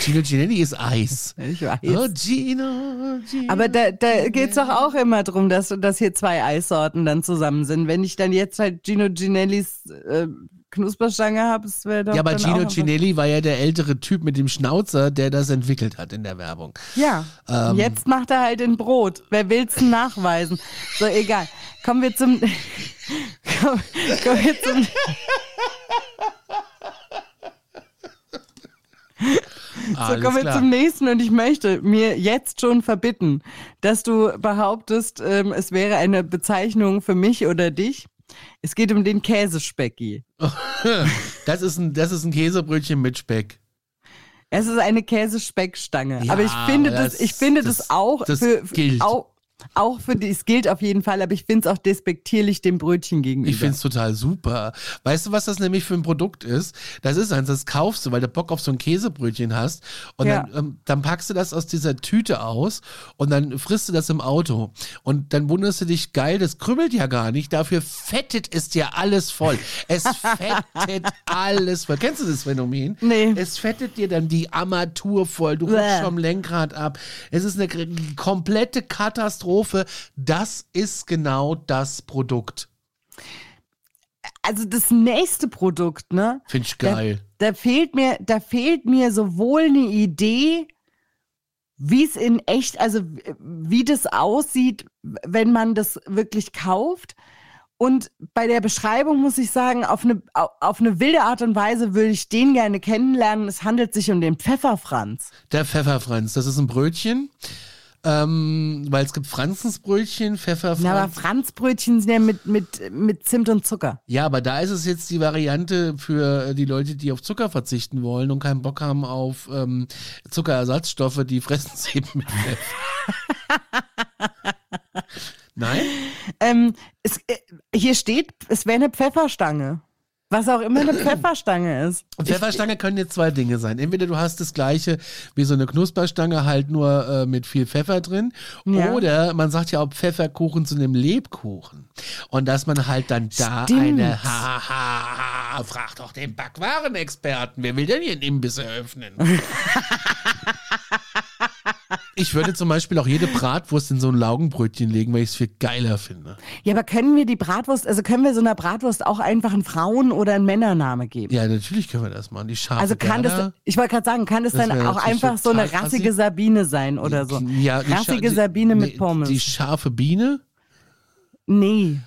Speaker 3: Gino Ginelli ist Eis.
Speaker 2: Ich weiß.
Speaker 3: Oh, Gino, Gino.
Speaker 2: Aber da, da geht's doch auch immer drum, dass, dass hier zwei Eissorten dann zusammen sind. Wenn ich dann jetzt halt Gino Ginellis äh, Knusperstange habe, es wäre doch.
Speaker 3: ja, aber Gino
Speaker 2: auch
Speaker 3: Ginelli war ja der ältere Typ mit dem Schnauzer, der das entwickelt hat in der Werbung.
Speaker 2: Ja,
Speaker 3: Ähm.
Speaker 2: jetzt macht er halt in Brot. Wer will's nachweisen? So, egal. Kommen wir zum. Kommen, kommen wir zum. So, kommen wir zum nächsten und ich möchte mir jetzt schon verbitten, dass du behauptest, ähm, es wäre eine Bezeichnung für mich oder dich. Es geht um den Käsespecki.
Speaker 3: Das ist ein, das ist ein Käsebrötchen mit Speck.
Speaker 2: Es ist eine Käsespeckstange.
Speaker 3: Ja,
Speaker 2: aber ich finde
Speaker 3: aber
Speaker 2: das,
Speaker 3: das-
Speaker 2: ich finde das,
Speaker 3: das-
Speaker 2: auch
Speaker 3: das
Speaker 2: für,
Speaker 3: gilt.
Speaker 2: Auch, auch für die, es gilt auf jeden Fall, aber ich finde es auch despektierlich dem Brötchen gegenüber.
Speaker 3: Ich find's total super. Weißt du, was das nämlich für ein Produkt ist? Das ist eins, das kaufst du, weil du Bock auf so ein Käsebrötchen hast. Und
Speaker 2: Ja.
Speaker 3: dann, ähm, dann packst du das aus dieser Tüte aus und dann frisst du das im Auto. Und dann wunderst du dich, geil, das krümmelt ja gar nicht. Dafür fettet es dir alles voll. Es fettet alles voll. Kennst du das Phänomen?
Speaker 2: Nee.
Speaker 3: Es fettet dir dann die Armatur voll. Du rutschst vom Lenkrad ab. Es ist eine komplette Katastrophe. Katastrophe. Das ist genau das Produkt.
Speaker 2: Also das nächste Produkt, ne?
Speaker 3: Finde ich geil.
Speaker 2: Da, da fehlt mir, da fehlt mir sowohl eine Idee, wie es in echt, also wie das aussieht, wenn man das wirklich kauft. Und bei der Beschreibung muss ich sagen, auf eine, auf eine wilde Art und Weise würde ich den gerne kennenlernen. Es handelt sich um den Pfefferfranz.
Speaker 3: Der Pfefferfranz, das ist ein Brötchen. Ähm, weil es gibt Franzensbrötchen, Pfefferfranz.
Speaker 2: Ja, aber Franzbrötchen sind ja mit, mit, mit Zimt und Zucker.
Speaker 3: Ja, aber da ist es jetzt die Variante für die Leute, die auf Zucker verzichten wollen und keinen Bock haben auf ähm, Zuckerersatzstoffe, die fressen sie eben mit Pfeffer. Nein?
Speaker 2: Ähm, es, äh, hier steht, es wäre eine Pfefferstange. Was auch immer eine Pfefferstange ist.
Speaker 3: Pfefferstange können jetzt zwei Dinge sein. Entweder du hast das gleiche wie so eine Knusperstange, halt nur äh, mit viel Pfeffer drin.
Speaker 2: Ja.
Speaker 3: Oder man sagt ja auch Pfefferkuchen zu einem Lebkuchen. Und dass man halt dann da
Speaker 2: Stimmt.
Speaker 3: eine, ha, ha, ha, frag doch den Backwarenexperten, wer will denn hier einen Imbiss eröffnen? Ich würde zum Beispiel auch jede Bratwurst in so ein Laugenbrötchen legen, weil ich es viel geiler finde.
Speaker 2: Ja, aber können wir die Bratwurst, also können wir so einer Bratwurst auch einfach einen Frauen- oder einen Männername geben?
Speaker 3: Ja, natürlich können wir das machen. Die scharfe
Speaker 2: Also kann
Speaker 3: Gerda.
Speaker 2: das, ich wollte gerade sagen, kann das,
Speaker 3: Das
Speaker 2: dann auch einfach so eine rassige
Speaker 3: assi.
Speaker 2: Sabine sein oder so?
Speaker 3: Ja,
Speaker 2: rassige
Speaker 3: Scha-
Speaker 2: Sabine
Speaker 3: die,
Speaker 2: mit
Speaker 3: nee,
Speaker 2: Pommes.
Speaker 3: Die scharfe Biene?
Speaker 2: nee.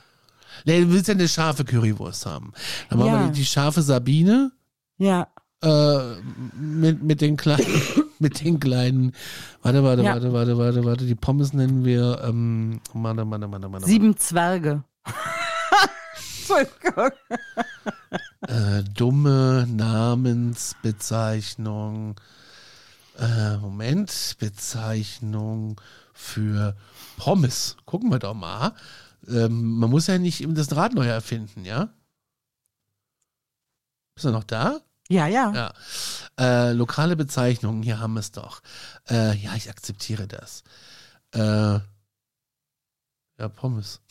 Speaker 3: Nee, du willst ja eine scharfe Currywurst haben. Dann machen
Speaker 2: Ja.
Speaker 3: wir die, die scharfe Sabine
Speaker 2: Ja.
Speaker 3: Äh, mit, mit den kleinen, mit den kleinen, warte, warte,
Speaker 2: Ja.
Speaker 3: warte, warte, warte, warte, die Pommes nennen wir, ähm, warte, warte, warte, warte,
Speaker 2: Sieben Zwerge. Entschuldigung.
Speaker 3: äh, dumme Namensbezeichnung, äh, Moment, Bezeichnung für Pommes. Gucken wir doch mal. Ähm, man muss ja nicht eben das Rad neu erfinden, ja? Bist du noch da?
Speaker 2: Ja, ja.
Speaker 3: Ja. Äh, lokale Bezeichnungen, hier haben wir es doch. Äh, ja, ich akzeptiere das. Äh, ja, Pommes.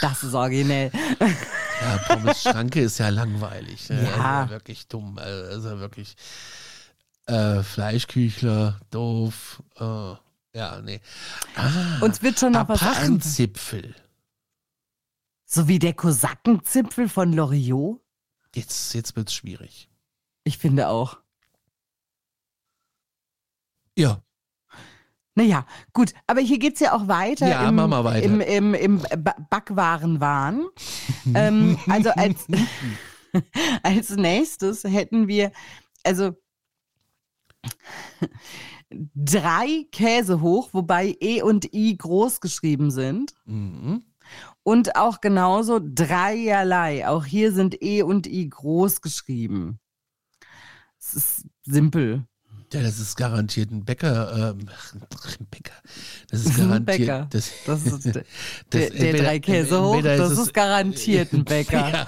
Speaker 2: Das ist originell.
Speaker 3: Ja, Pommes Schranke ist ja langweilig. Ne?
Speaker 2: Ja.
Speaker 3: Also wirklich dumm. Also wirklich äh, Fleischküchler, doof. Äh, ja, nee. Ah,
Speaker 2: Uns wird schon noch was ein. So wie der Kosakenzipfel von Loriot?
Speaker 3: Jetzt, jetzt wird's schwierig.
Speaker 2: Ich finde auch.
Speaker 3: Ja,
Speaker 2: Naja, gut, aber hier geht's ja auch weiter,
Speaker 3: Ja,
Speaker 2: im,
Speaker 3: mach mal weiter.
Speaker 2: im, im, im Ba- Backwarenwahn. ähm, also als, als nächstes hätten wir, also drei Käse hoch, wobei E und I groß geschrieben sind.
Speaker 3: mhm.
Speaker 2: Und auch genauso dreierlei. Auch hier sind E und I groß geschrieben. Es ist simpel.
Speaker 3: Ja, das ist garantiert ein Bäcker. Ähm, ein Bäcker. Das ist garantiert.
Speaker 2: Bäcker.
Speaker 3: Das,
Speaker 2: Das ist der,
Speaker 3: Das
Speaker 2: der, der
Speaker 3: entweder-
Speaker 2: drei Käse hoch,
Speaker 3: entweder
Speaker 2: das
Speaker 3: ist
Speaker 2: ist,
Speaker 3: es-
Speaker 2: garantiert ein Bäcker.
Speaker 3: Ja.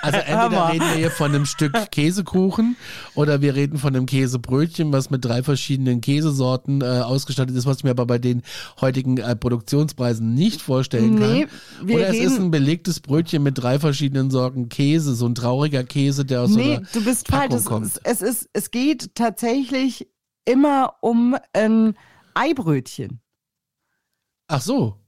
Speaker 3: Also entweder
Speaker 2: Hammer.
Speaker 3: reden wir hier von einem Stück Käsekuchen oder wir reden von einem Käsebrötchen, was mit drei verschiedenen Käsesorten äh, ausgestattet ist, was ich mir aber bei den heutigen äh, Produktionspreisen nicht vorstellen
Speaker 2: Nee,
Speaker 3: kann. oder es ist ein belegtes Brötchen mit drei verschiedenen Sorten Käse, so ein trauriger Käse, der aus so
Speaker 2: Nee,
Speaker 3: einer
Speaker 2: du bist falsch.
Speaker 3: Packung
Speaker 2: Es,
Speaker 3: kommt.
Speaker 2: ist- es, ist, es geht tatsächlich immer um ein Eibrötchen.
Speaker 3: Ach so.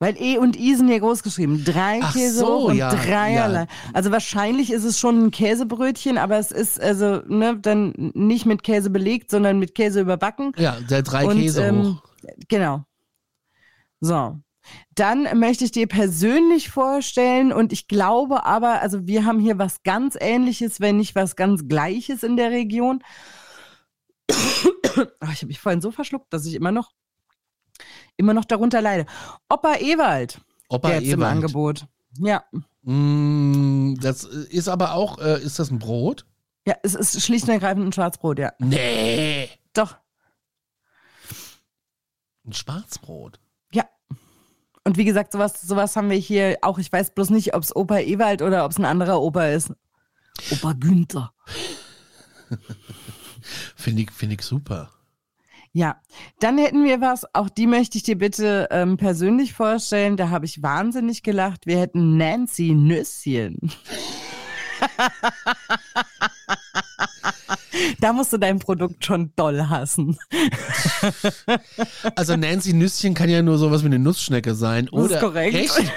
Speaker 2: Weil E und I sind ja groß geschrieben. Drei
Speaker 3: Ach
Speaker 2: Käse
Speaker 3: so,
Speaker 2: und
Speaker 3: ja,
Speaker 2: dreierlei.
Speaker 3: ja.
Speaker 2: Also wahrscheinlich ist es schon ein Käsebrötchen, aber es ist also ne, dann nicht mit Käse belegt, sondern mit Käse überbacken.
Speaker 3: Ja, der drei
Speaker 2: Und,
Speaker 3: Käse
Speaker 2: ähm,
Speaker 3: hoch.
Speaker 2: Genau. So. Dann möchte ich dir persönlich vorstellen und ich glaube aber, also wir haben hier was ganz ähnliches, wenn nicht was ganz gleiches in der Region. Ach, ich habe mich vorhin so verschluckt, dass ich immer noch immer noch darunter leide. Opa Ewald,
Speaker 3: Opa
Speaker 2: der jetzt im
Speaker 3: Ewald.
Speaker 2: Angebot. Ja.
Speaker 3: Mm, das ist aber auch, äh, ist das ein Brot?
Speaker 2: Ja, es ist schlicht und ergreifend ein Schwarzbrot, ja.
Speaker 3: Nee.
Speaker 2: Doch.
Speaker 3: Ein Schwarzbrot.
Speaker 2: Und wie gesagt, sowas, sowas haben wir hier auch. Ich weiß bloß nicht, ob es Opa Ewald oder ob es ein anderer Opa ist. Opa Günther.
Speaker 3: Finde ich, finde ich super.
Speaker 2: Ja, dann hätten wir was, auch die möchte ich dir bitte ähm, persönlich vorstellen. Da habe ich wahnsinnig gelacht. Wir hätten Nancy Nüsschen. Da musst du dein Produkt schon doll hassen.
Speaker 3: Also Nancy Nüsschen kann ja nur sowas wie eine Nussschnecke sein.
Speaker 2: Das
Speaker 3: Oder
Speaker 2: ist korrekt.
Speaker 3: Echt?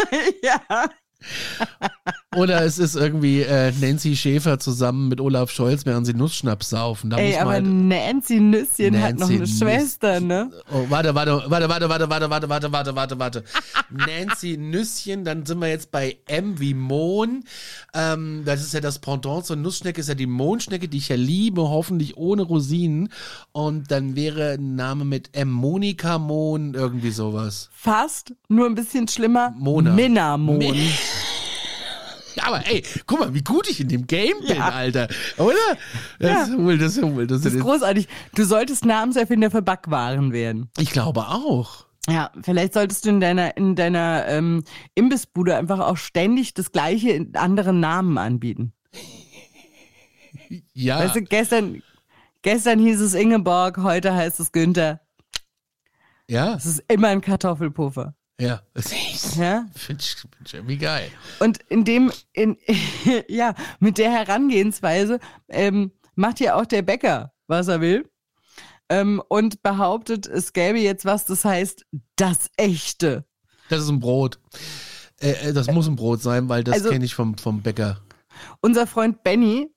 Speaker 2: ja.
Speaker 3: Oder es ist irgendwie äh, Nancy Schäfer zusammen mit Olaf Scholz, während sie Nussschnaps saufen. Da
Speaker 2: Ey, aber
Speaker 3: halt,
Speaker 2: Nancy Nüsschen hat noch
Speaker 3: Nancy
Speaker 2: eine
Speaker 3: Nüss-
Speaker 2: Schwester, ne?
Speaker 3: Oh, warte, warte, warte, warte, warte, warte, warte, warte, warte, warte, warte. Nancy Nüsschen, dann sind wir jetzt bei M wie Mohn. Ähm, das ist ja das Pendant zur Nussschnecke, ist ja die Mohnschnecke, die ich ja liebe, hoffentlich ohne Rosinen. Und dann wäre ein Name mit M. Monika Mohn, irgendwie sowas.
Speaker 2: Fast, nur ein bisschen schlimmer.
Speaker 3: Mona.
Speaker 2: Minnamon.
Speaker 3: Mi- Ja, aber ey, guck mal, wie gut ich in dem Game bin,
Speaker 2: Ja.
Speaker 3: Alter. Oder? Das ist wohl, das ist wohl, das
Speaker 2: Das
Speaker 3: ist
Speaker 2: großartig. Du solltest Namenserfinder für Backwaren werden.
Speaker 3: Ich glaube auch.
Speaker 2: Ja, vielleicht solltest du in deiner, in deiner ähm, Imbissbude einfach auch ständig das gleiche in anderen Namen anbieten.
Speaker 3: Ja.
Speaker 2: Weißt du, gestern, gestern hieß es Ingeborg, heute heißt es Günther.
Speaker 3: ja.
Speaker 2: Es ist immer ein Kartoffelpuffer.
Speaker 3: Ja.
Speaker 2: Ja?
Speaker 3: Finde ich, find ich irgendwie geil.
Speaker 2: Und in dem, in, ja, mit der Herangehensweise ähm, macht ja auch der Bäcker, was er will. Ähm, und behauptet, es gäbe jetzt was, das heißt das Echte.
Speaker 3: Das ist ein Brot. Äh, äh, das muss ein Brot sein, weil das
Speaker 2: Also-
Speaker 3: kenne ich vom, vom Bäcker.
Speaker 2: Unser Freund Benny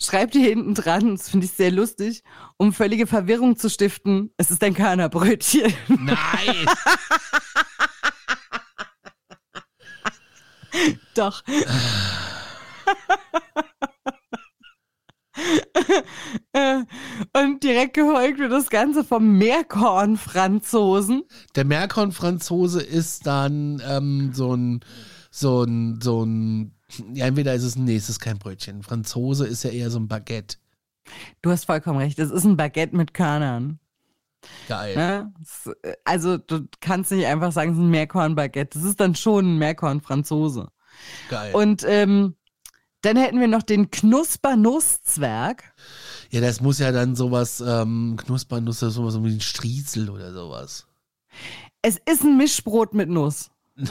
Speaker 2: schreibt hier hinten dran, das finde ich sehr lustig, um völlige Verwirrung zu stiften, es ist ein Körnerbrötchen.
Speaker 3: Nein!
Speaker 2: Doch. Und direkt gefolgt wird das Ganze vom Meerkorn-Franzosen.
Speaker 3: Der Merkon-Franzose ist dann ähm, so ein, so ein, so ein, ja, entweder ist es, nee, es ist kein Brötchen. Franzose ist ja eher so ein Baguette.
Speaker 2: Du hast vollkommen recht, es ist ein Baguette mit Körnern.
Speaker 3: Geil.
Speaker 2: Ne? Also du kannst nicht einfach sagen, es ist ein Meerkorn-Baguette. Das ist dann schon ein Meerkorn-Franzose.
Speaker 3: Geil.
Speaker 2: Und ähm, dann hätten wir noch den Knusper-Nusszwerg.
Speaker 3: ja, das muss ja dann sowas, ähm, Knuspernuss sowas wie ein Striezel oder sowas.
Speaker 2: Es ist ein Mischbrot mit Nuss.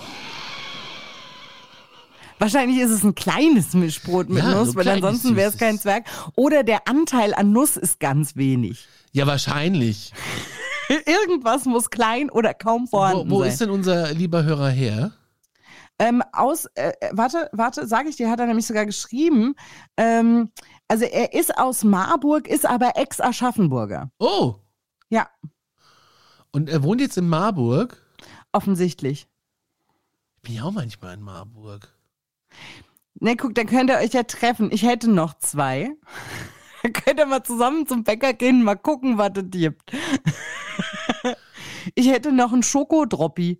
Speaker 2: Wahrscheinlich ist es ein kleines Mischbrot mit
Speaker 3: Ja,
Speaker 2: Nuss,
Speaker 3: so
Speaker 2: weil ansonsten wäre es kein Zwerg. Oder der Anteil an Nuss ist ganz wenig.
Speaker 3: Ja, wahrscheinlich.
Speaker 2: Irgendwas muss klein oder kaum vorhanden
Speaker 3: Wo, wo
Speaker 2: sein.
Speaker 3: ist denn unser lieber Hörer her?
Speaker 2: Ähm, aus, äh, äh, warte, warte, sage ich dir, hat er nämlich sogar geschrieben. Ähm, also er ist aus Marburg, ist aber Ex-Aschaffenburger.
Speaker 3: Oh,
Speaker 2: Ja,
Speaker 3: und er wohnt jetzt in Marburg.
Speaker 2: offensichtlich.
Speaker 3: Ich bin ja auch manchmal in Marburg.
Speaker 2: Ne, guck, dann könnt ihr euch ja treffen. Ich hätte noch zwei. Könnt ihr mal zusammen zum Bäcker gehen, mal gucken, was es gibt. Ich hätte noch einen Schokodroppi.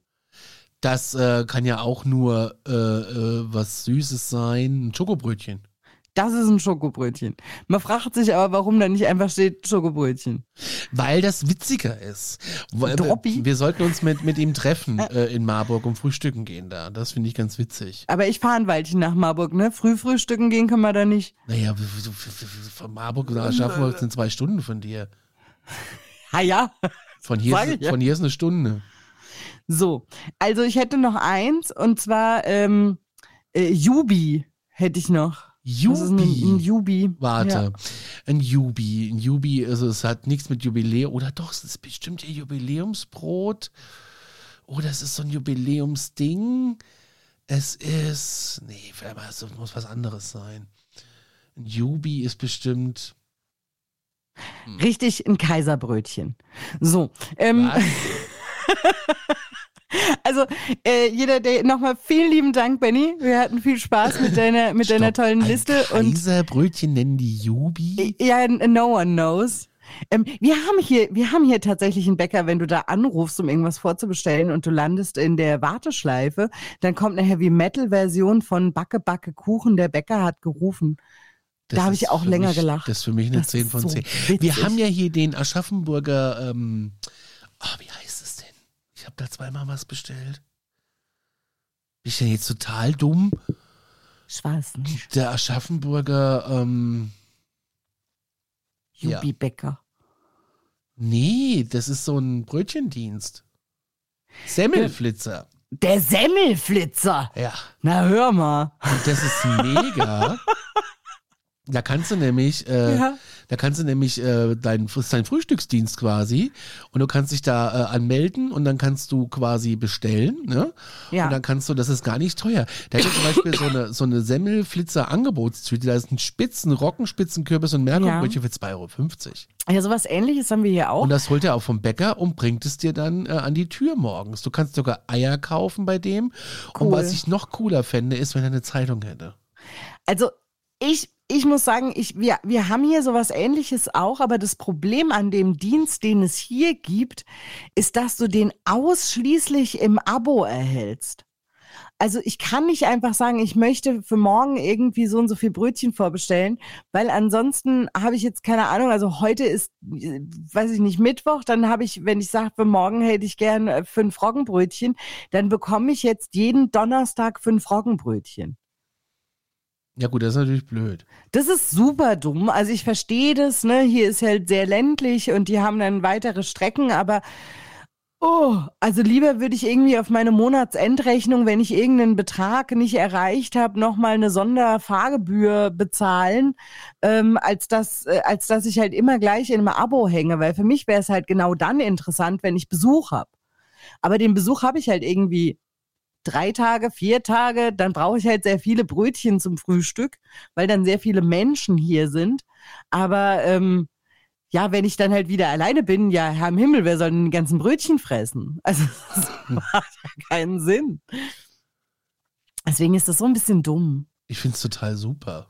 Speaker 3: Das äh, kann ja auch nur äh, äh, was Süßes sein. Ein Schokobrötchen.
Speaker 2: Das ist ein Schokobrötchen. Man fragt sich aber, warum da nicht einfach steht Schokobrötchen.
Speaker 3: Weil das witziger ist. Weil-
Speaker 2: Droppi?
Speaker 3: Wir sollten uns mit, mit ihm treffen äh, in Marburg und frühstücken gehen da. Das finde ich ganz witzig.
Speaker 2: Aber ich fahre ein Weilchen nach Marburg, ne? Früh frühstücken gehen können wir da nicht.
Speaker 3: Naja, von Marburg nach Aschaffenburg sind zwei Stunden von dir.
Speaker 2: Ha ja.
Speaker 3: Von hier, ist, von hier ist eine Stunde.
Speaker 2: So, also ich hätte noch eins und zwar ähm, äh, Jubi hätte ich noch. Ist ein, ein
Speaker 3: Jubi.
Speaker 2: Jubi.
Speaker 3: Warte.
Speaker 2: Ja.
Speaker 3: Ein Jubi. Ein Jubi, also es hat nichts mit Jubiläum. Oder doch, es ist bestimmt ihr Jubiläumsbrot. Oder es ist so ein Jubiläumsding. Es ist. Nee, es muss was anderes sein. Ein Jubi ist bestimmt.
Speaker 2: Richtig ein Kaiserbrötchen. So, ähm,
Speaker 3: Was?
Speaker 2: also äh, jeder, der nochmal vielen lieben Dank, Benny. Wir hatten viel Spaß mit deiner mit deiner
Speaker 3: Stopp,
Speaker 2: tollen
Speaker 3: ein
Speaker 2: Liste und
Speaker 3: Kaiserbrötchen nennen die Jubi?
Speaker 2: ja, no one knows. Ähm, wir haben hier, wir haben hier tatsächlich einen Bäcker, wenn du da anrufst, um irgendwas vorzubestellen und du landest in der Warteschleife, dann kommt eine Heavy Metal Version von Backe Backe Kuchen. Der Bäcker hat gerufen.
Speaker 3: Das
Speaker 2: da habe ich auch länger
Speaker 3: mich,
Speaker 2: gelacht.
Speaker 3: Das ist für mich eine
Speaker 2: Das
Speaker 3: 10
Speaker 2: ist
Speaker 3: von
Speaker 2: so
Speaker 3: 10.
Speaker 2: witzig.
Speaker 3: Wir haben ja hier den Aschaffenburger, ähm, oh, wie heißt? Ich habe da zweimal was bestellt. Bin ich denn jetzt total dumm?
Speaker 2: Ich weiß nicht.
Speaker 3: Der Aschaffenburger, ähm, Ja.
Speaker 2: Jubi Bäcker.
Speaker 3: nee, das ist so ein Brötchendienst. Semmelflitzer.
Speaker 2: Der Semmelflitzer.
Speaker 3: Ja,
Speaker 2: Na hör mal.
Speaker 3: und das ist mega. Da kannst du nämlich, äh,
Speaker 2: Ja.
Speaker 3: Da kannst du nämlich äh, dein, ist dein Frühstücksdienst quasi und du kannst dich da äh, anmelden und dann kannst du quasi bestellen, ne?
Speaker 2: Ja.
Speaker 3: Und dann kannst du, das ist gar nicht teuer. Da gibt es zum Beispiel so eine, so eine Semmelflitzer-Angebotstüte, da ist ein Spitzen, Roggenspitzenkürbis und Merkurbrötchen für 2,50 Euro.
Speaker 2: Ja, sowas ähnliches haben wir hier auch.
Speaker 3: Und das holt er auch vom Bäcker und bringt es dir dann äh, an die Tür morgens. Du kannst sogar Eier kaufen bei dem. Und
Speaker 2: Cool.
Speaker 3: was ich noch cooler fände, ist, wenn er eine Zeitung hätte.
Speaker 2: Also ich, ich muss sagen, ich, wir, wir haben hier sowas ähnliches auch, aber das Problem an dem Dienst, den es hier gibt, ist, dass du den ausschließlich im Abo erhältst. Also ich kann nicht einfach sagen, ich möchte für morgen irgendwie so und so viel Brötchen vorbestellen, weil ansonsten habe ich jetzt keine Ahnung, also heute ist, äh, weiß ich nicht, Mittwoch, dann habe ich, wenn ich sage, für morgen hätte ich gern äh, fünf Roggenbrötchen, dann bekomme ich jetzt jeden Donnerstag fünf Roggenbrötchen.
Speaker 3: Ja gut, das ist natürlich blöd.
Speaker 2: Das ist super dumm. Also ich verstehe das, ne? Hier ist halt sehr ländlich und die haben dann weitere Strecken, aber oh, also lieber würde ich irgendwie auf meine Monatsendrechnung, wenn ich irgendeinen Betrag nicht erreicht habe, nochmal eine Sonderfahrgebühr bezahlen, ähm, als dass, äh, als dass ich halt immer gleich in einem Abo hänge, weil für mich wäre es halt genau dann interessant, wenn ich Besuch habe. Aber den Besuch habe ich halt irgendwie drei Tage, vier Tage, dann brauche ich halt sehr viele Brötchen zum Frühstück, weil dann sehr viele Menschen hier sind. Aber ähm, ja, wenn ich dann halt wieder alleine bin, ja, Herr im Himmel, wer soll denn die ganzen Brötchen fressen? Also das macht ja keinen Sinn. Deswegen ist das so ein bisschen dumm.
Speaker 3: Ich finde es total super.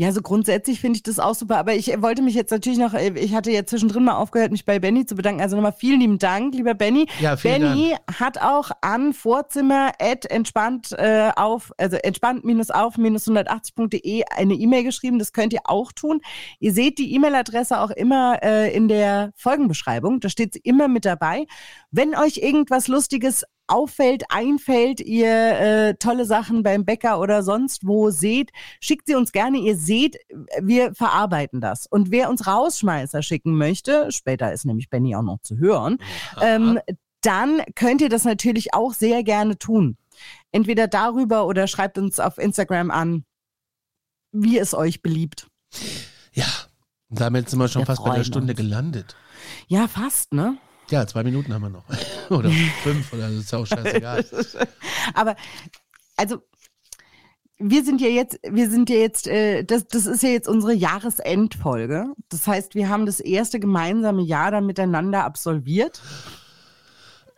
Speaker 2: Ja, so grundsätzlich finde ich das auch super. Aber ich äh, wollte mich jetzt natürlich noch, äh, ich hatte ja zwischendrin mal aufgehört, mich bei Benny zu bedanken. Also nochmal vielen lieben Dank, lieber Benny.
Speaker 3: Ja, vielen
Speaker 2: Benny hat auch an Vorzimmer at entspannt äh, auf, also entspannt-auf-180.de eine E-Mail geschrieben. Das könnt ihr auch tun. Ihr seht die E-Mail-Adresse auch immer äh, in der Folgenbeschreibung. Da steht sie immer mit dabei. Wenn euch irgendwas Lustiges auffällt, einfällt, ihr äh, tolle Sachen beim Bäcker oder sonst wo seht, schickt sie uns gerne. Ihr seht, wir verarbeiten das. Und wer uns Rausschmeißer schicken möchte, später ist nämlich Benny auch noch zu hören, ähm, dann könnt ihr das natürlich auch sehr gerne tun. Entweder darüber oder schreibt uns auf Instagram an, wie es euch beliebt.
Speaker 3: Ja, damit sind wir schon
Speaker 2: Wir
Speaker 3: fast bei der Stunde
Speaker 2: uns.
Speaker 3: gelandet.
Speaker 2: Ja, fast, ne?
Speaker 3: Ja, zwei Minuten haben wir noch. oder fünf, oder das ist auch scheißegal.
Speaker 2: Aber also wir sind ja jetzt, wir sind ja jetzt, äh, das, das ist ja jetzt unsere Jahresendfolge. Das heißt, wir haben das erste gemeinsame Jahr dann miteinander absolviert.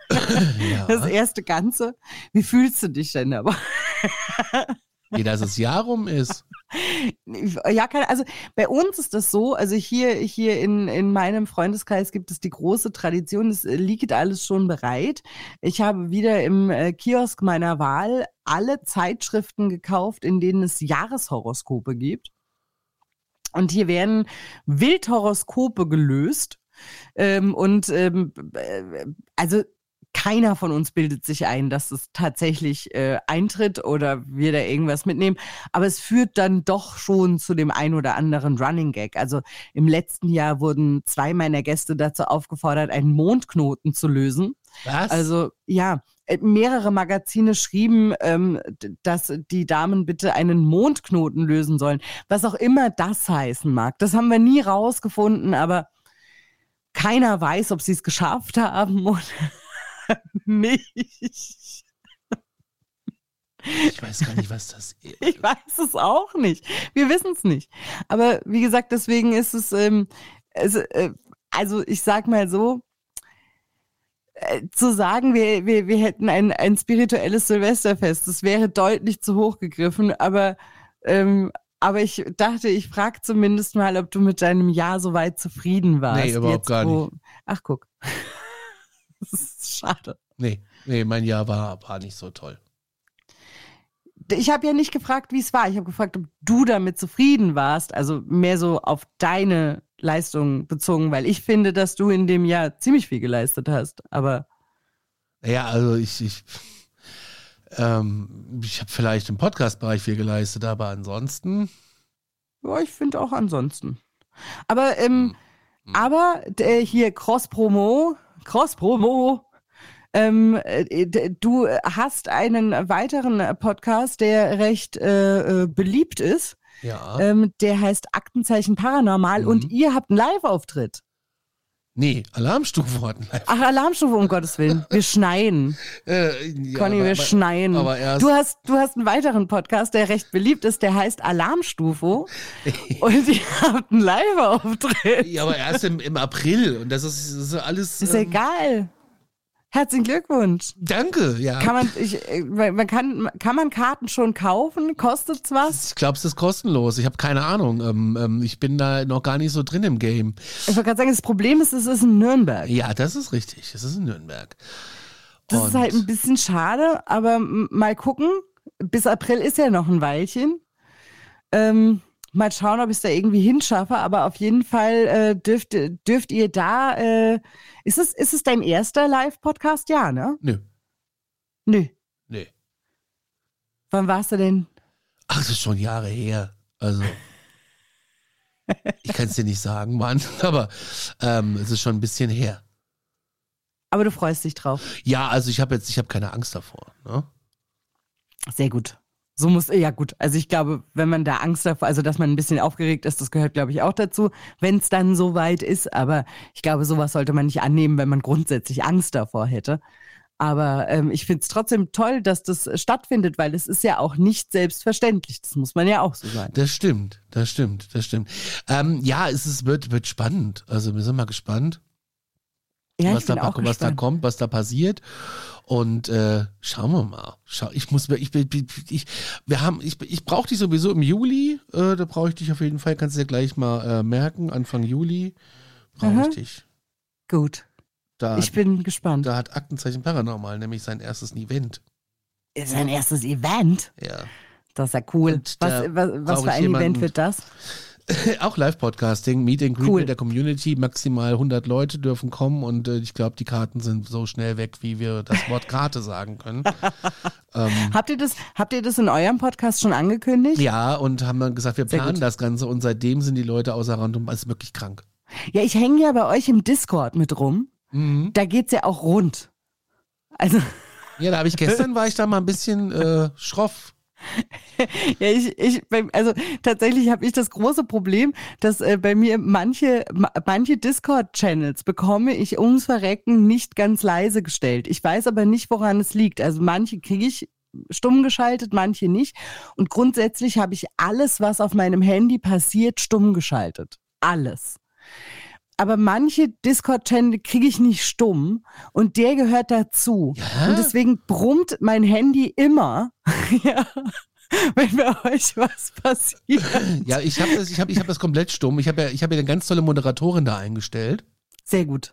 Speaker 2: Das
Speaker 3: Ja.
Speaker 2: erste Ganze. Wie fühlst du dich denn aber?
Speaker 3: Nee, dass das Jahr rum ist.
Speaker 2: Ja, keine, also bei uns ist das so, also hier, hier in, in meinem Freundeskreis gibt es die große Tradition, es äh, liegt alles schon bereit. Ich habe wieder im äh, Kiosk meiner Wahl alle Zeitschriften gekauft, in denen es Jahreshoroskope gibt. Und hier werden Wildhoroskope gelöst. Ähm, und ähm, äh, also keiner von uns bildet sich ein, dass es tatsächlich äh, eintritt oder wir da irgendwas mitnehmen. Aber es führt dann doch schon zu dem ein oder anderen Running Gag. Also im letzten Jahr wurden zwei meiner Gäste dazu aufgefordert, einen Mondknoten zu lösen.
Speaker 3: Was?
Speaker 2: Also ja, äh, mehrere Magazine schrieben, ähm, dass die Damen bitte einen Mondknoten lösen sollen. Was auch immer das heißen mag. Das haben wir nie rausgefunden, aber keiner weiß, ob sie es geschafft haben nicht.
Speaker 3: ich weiß gar nicht, was das ist.
Speaker 2: Ich weiß es auch nicht. Wir wissen es nicht. Aber wie gesagt, deswegen ist es, ähm, es äh, also ich sag mal so, äh, zu sagen, wir, wir, wir hätten ein, ein spirituelles Silvesterfest, das wäre deutlich zu hoch gegriffen, aber, ähm, aber ich dachte, ich frage zumindest mal, ob du mit deinem Jahr soweit zufrieden warst.
Speaker 3: Nee, überhaupt
Speaker 2: jetzt,
Speaker 3: gar
Speaker 2: wo- Ach, guck. Das ist schade.
Speaker 3: Nee, nee, mein Jahr war, war nicht so toll.
Speaker 2: Ich habe ja nicht gefragt, wie es war. Ich habe gefragt, ob du damit zufrieden warst. Also mehr so auf deine Leistung bezogen, weil ich finde, dass du in dem Jahr ziemlich viel geleistet hast. Aber
Speaker 3: Naja, also ich, ich, ähm, ich habe vielleicht im Podcast-Bereich viel geleistet, aber ansonsten,
Speaker 2: ja, ich finde auch ansonsten. Aber, ähm,
Speaker 3: Hm.
Speaker 2: aber äh, hier Cross-Promo, Cross-Promo. Ähm, äh, du hast einen weiteren Podcast, der recht äh, äh, beliebt ist.
Speaker 3: Ja.
Speaker 2: Ähm, der heißt Aktenzeichen Paranormal
Speaker 3: Mhm.
Speaker 2: und ihr habt einen Live-Auftritt.
Speaker 3: Nee, Alarmstufe hatten live.
Speaker 2: Ach, Alarmstufe, um Gottes Willen. Wir schneien.
Speaker 3: Äh, ja,
Speaker 2: Conny,
Speaker 3: aber-
Speaker 2: wir
Speaker 3: aber-
Speaker 2: schneien.
Speaker 3: Aber erst.
Speaker 2: Du hast, du hast einen weiteren Podcast, der recht beliebt ist, der heißt Alarmstufe. und ihr habt einen Live-Auftritt.
Speaker 3: ja, aber erst im, im April und das ist, das ist alles.
Speaker 2: Ist
Speaker 3: ähm,
Speaker 2: egal. Herzlichen Glückwunsch.
Speaker 3: Danke, ja.
Speaker 2: Kann man, ich, äh, man kann, kann man Karten schon kaufen? Kostet's was?
Speaker 3: ich glaube, es ist kostenlos. Ich habe keine Ahnung. Ähm, ähm, ich bin da noch gar nicht so drin im Game.
Speaker 2: Ich wollte gerade sagen, das Problem ist, es ist in Nürnberg.
Speaker 3: Ja, das ist richtig. Es ist in Nürnberg.
Speaker 2: Das
Speaker 3: Und-
Speaker 2: ist halt ein bisschen schade, aber mal gucken. Bis April ist ja noch ein Weilchen. Ähm, mal schauen, ob ich es da irgendwie hinschaffe, aber auf jeden Fall äh, dürft, dürft ihr da. Äh, ist, es, ist es dein erster Live-Podcast? Ja, ne?
Speaker 3: Nö,
Speaker 2: Nö.
Speaker 3: nö.
Speaker 2: Wann warst du denn?
Speaker 3: Ach, das ist schon Jahre her. Also. Ich kann es dir nicht sagen, Mann, aber ähm, es ist schon ein bisschen her.
Speaker 2: Aber du freust dich drauf.
Speaker 3: Ja, also ich habe jetzt, ich habe keine Angst davor. Ne?
Speaker 2: Sehr gut. So muss, ja gut. Also ich glaube, wenn man da Angst davor, also dass man ein bisschen aufgeregt ist, das gehört, glaube ich, auch dazu, wenn es dann so weit ist. Aber ich glaube, sowas sollte man nicht annehmen, wenn man grundsätzlich Angst davor hätte. Aber ähm, ich finde es trotzdem toll, dass das stattfindet, weil es ist ja auch nicht selbstverständlich. Das muss man ja auch so sagen.
Speaker 3: Das stimmt, das stimmt, das stimmt. Ähm, ja, es ist, wird, wird spannend. Also wir sind mal gespannt,
Speaker 2: Ja,
Speaker 3: was, da, was da kommt, was da passiert. Und äh, schauen wir mal. Schau, ich muss ich, ich, ich, wir haben, ich, ich brauche dich sowieso im Juli. Äh, da brauche ich dich auf jeden Fall. Kannst du dir gleich mal äh, merken. Anfang Juli brauche ich dich.
Speaker 2: Gut.
Speaker 3: Da,
Speaker 2: Ich bin gespannt.
Speaker 3: da hat Aktenzeichen Paranormal nämlich sein erstes Event.
Speaker 2: Ist ein erstes Event.
Speaker 3: Ja.
Speaker 2: Das ist ja cool.
Speaker 3: Und
Speaker 2: Was, was, was für ein Event wird das?
Speaker 3: Auch Live-Podcasting, Meet and Greet
Speaker 2: Cool.
Speaker 3: mit der Community, maximal 100 Leute dürfen kommen und äh, ich glaube, die Karten sind so schnell weg, wie wir das Wort Karte sagen können. ähm,
Speaker 2: Habt ihr das, habt ihr das in eurem Podcast schon angekündigt?
Speaker 3: ja, und haben dann gesagt, wir planen das Ganze und seitdem sind die Leute außer Rand und es ist wirklich krank.
Speaker 2: Ja, ich hänge ja bei euch im Discord mit rum.
Speaker 3: Mhm.
Speaker 2: Da geht's ja auch rund. Also,
Speaker 3: Ja, da habe ich gestern war ich da mal ein bisschen äh, schroff.
Speaker 2: Ja, ich, ich, also tatsächlich habe ich das große Problem, dass äh, bei mir manche, ma, manche Discord-Channels bekomme ich ums Verrecken nicht ganz leise gestellt. Ich weiß aber nicht, woran es liegt. Also manche kriege ich stumm geschaltet, manche nicht. Und grundsätzlich habe ich alles, was auf meinem Handy passiert, stumm geschaltet. Alles. Aber manche Discord-Channel kriege ich nicht stumm und der gehört dazu.
Speaker 3: Ja?
Speaker 2: Und deswegen brummt mein Handy immer, ja, wenn bei euch was passiert.
Speaker 3: Ja, ich habe das, ich hab, ich hab das komplett stumm. Ich habe ja, ich hab ja eine ganz tolle Moderatorin da eingestellt,
Speaker 2: Sehr gut.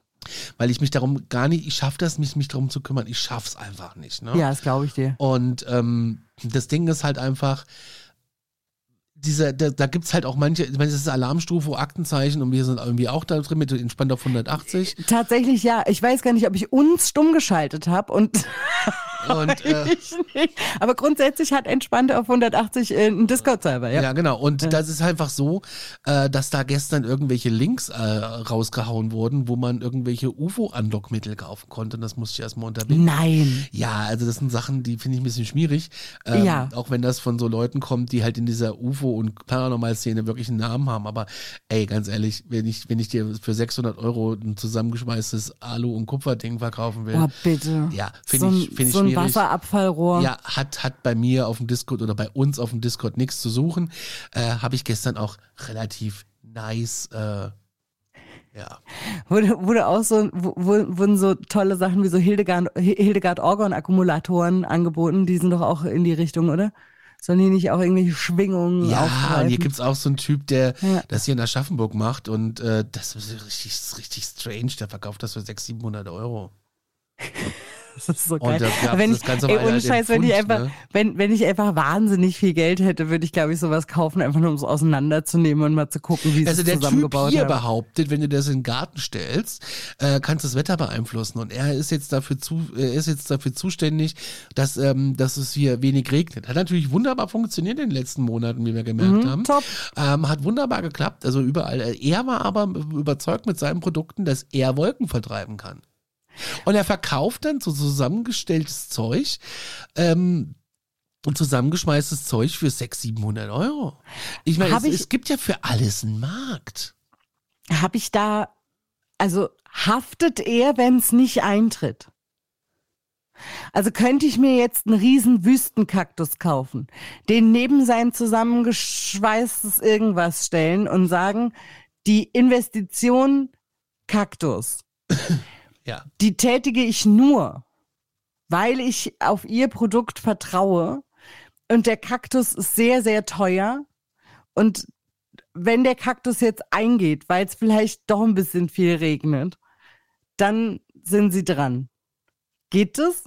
Speaker 3: weil ich mich darum gar nicht, ich schaffe das, mich, mich darum zu kümmern. Ich schaff's einfach nicht. Ne?
Speaker 2: Ja, das glaube ich dir.
Speaker 3: Und ähm, das Ding ist halt einfach, dieser, da, da gibt's halt auch manche, ich meine, das ist Alarmstufe, Aktenzeichen und wir sind irgendwie auch da drin mit entspannt auf 180.
Speaker 2: Tatsächlich ja. Ich weiß gar nicht, ob ich uns stumm geschaltet habe und
Speaker 3: Und äh,
Speaker 2: ich. Aber grundsätzlich hat entspannt auf 180 äh, einen Discord-Server, ja.
Speaker 3: ja. genau. Und das ist einfach so, äh, dass da gestern irgendwelche Links äh, rausgehauen wurden, wo man irgendwelche UFO-Anlockmittel kaufen konnte. Und das musste ich erstmal unterbinden.
Speaker 2: Nein.
Speaker 3: Ja, also das sind Sachen, die finde ich ein bisschen schwierig. Ähm,
Speaker 2: Ja.
Speaker 3: Auch wenn das von so Leuten kommt, die halt in dieser UFO- und Paranormal-Szene wirklich einen Namen haben. Aber ey, ganz ehrlich, wenn ich, wenn ich dir für 600 Euro ein zusammengeschweißtes Alu- und Kupferding verkaufen will,
Speaker 2: Oh, bitte.
Speaker 3: ja, finde
Speaker 2: so
Speaker 3: ich, finde ich
Speaker 2: so ein
Speaker 3: schwierig.
Speaker 2: Wasserabfallrohr.
Speaker 3: Ja, hat, hat bei mir auf dem Discord oder bei uns auf dem Discord nichts zu suchen. Äh, Habe ich gestern auch relativ nice, äh, ja.
Speaker 2: Wurde, wurde auch so, wurden so tolle Sachen wie so Hildegard, Hildegard Orgon Akkumulatoren angeboten. Die sind doch auch in die Richtung, oder? Sollen die nicht auch irgendwelche Schwingungen
Speaker 3: Ja, und
Speaker 2: aufgreifen?
Speaker 3: hier gibt's auch so einen Typ, der
Speaker 2: Ja.
Speaker 3: das hier in Aschaffenburg macht und äh, das ist richtig, richtig strange. Der verkauft das für 600, 700 Euro.
Speaker 2: Das ist so
Speaker 3: Und
Speaker 2: geil.
Speaker 3: das gab's
Speaker 2: wenn ich, ey, ohne Scheiß, wenn ich
Speaker 3: Pfund,
Speaker 2: einfach,
Speaker 3: ne?
Speaker 2: wenn, wenn ich einfach wahnsinnig viel Geld hätte, würde ich, glaube ich, sowas kaufen, einfach nur um es auseinanderzunehmen und mal zu gucken, wie
Speaker 3: Also
Speaker 2: es
Speaker 3: der Typ
Speaker 2: zusammengebaut
Speaker 3: hier
Speaker 2: haben.
Speaker 3: behauptet, wenn du das in den Garten stellst, äh, kannst du das Wetter beeinflussen. Und er ist jetzt dafür zu, er ist jetzt dafür zuständig, dass, ähm, dass es hier wenig regnet. Hat natürlich wunderbar funktioniert in den letzten Monaten, wie wir gemerkt haben.
Speaker 2: Mhm, top.
Speaker 3: Ähm, hat wunderbar geklappt, also überall. Er war aber überzeugt mit seinen Produkten, dass er Wolken vertreiben kann. Und er verkauft dann so zusammengestelltes Zeug, ähm, Und zusammengeschmeißtes Zeug für 600, 700 Euro. Ich meine, es,
Speaker 2: ich-
Speaker 3: es gibt ja für alles einen Markt.
Speaker 2: Habe ich da, also haftet er, wenn es nicht eintritt? Also könnte ich mir jetzt einen riesen Wüstenkaktus kaufen, den neben sein zusammengeschweißtes irgendwas stellen und sagen, die Investition Kaktus,
Speaker 3: Ja.
Speaker 2: die tätige ich nur, weil ich auf ihr Produkt vertraue und der Kaktus ist sehr, sehr teuer und wenn der Kaktus jetzt eingeht, weil es vielleicht doch ein bisschen viel regnet, dann sind sie dran. Geht das?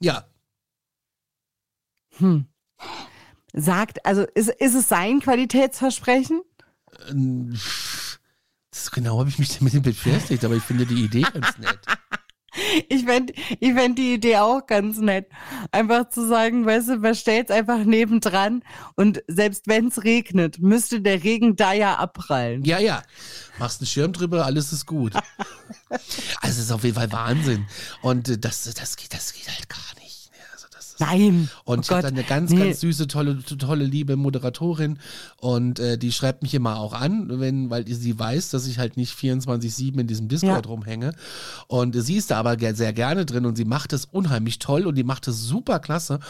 Speaker 3: Ja.
Speaker 2: Hm. Sagt, also ist, ist es sein Qualitätsversprechen?
Speaker 3: Ähm, Das genau habe ich mich damit beschäftigt, aber ich finde die Idee ganz nett.
Speaker 2: Ich fänd, ich fänd die Idee auch ganz nett. Einfach zu sagen, weißt du, man stellt's einfach nebendran und selbst wenn's regnet, müsste der Regen da ja abprallen.
Speaker 3: Ja, ja. Machst einen Schirm drüber, alles ist gut. Also es ist auf jeden Fall Wahnsinn. Und äh, das, das, geht, das geht halt gar nicht. Ist,
Speaker 2: Nein.
Speaker 3: Und
Speaker 2: oh
Speaker 3: ich habe dann eine ganz,
Speaker 2: Nee.
Speaker 3: ganz süße, tolle, tolle, liebe Moderatorin und äh, die schreibt mich immer auch an, wenn, weil sie weiß, dass ich halt nicht 24-7 in diesem Discord
Speaker 2: Ja.
Speaker 3: rumhänge. Und äh, sie ist da aber sehr gerne drin und sie macht es unheimlich toll und die macht es super klasse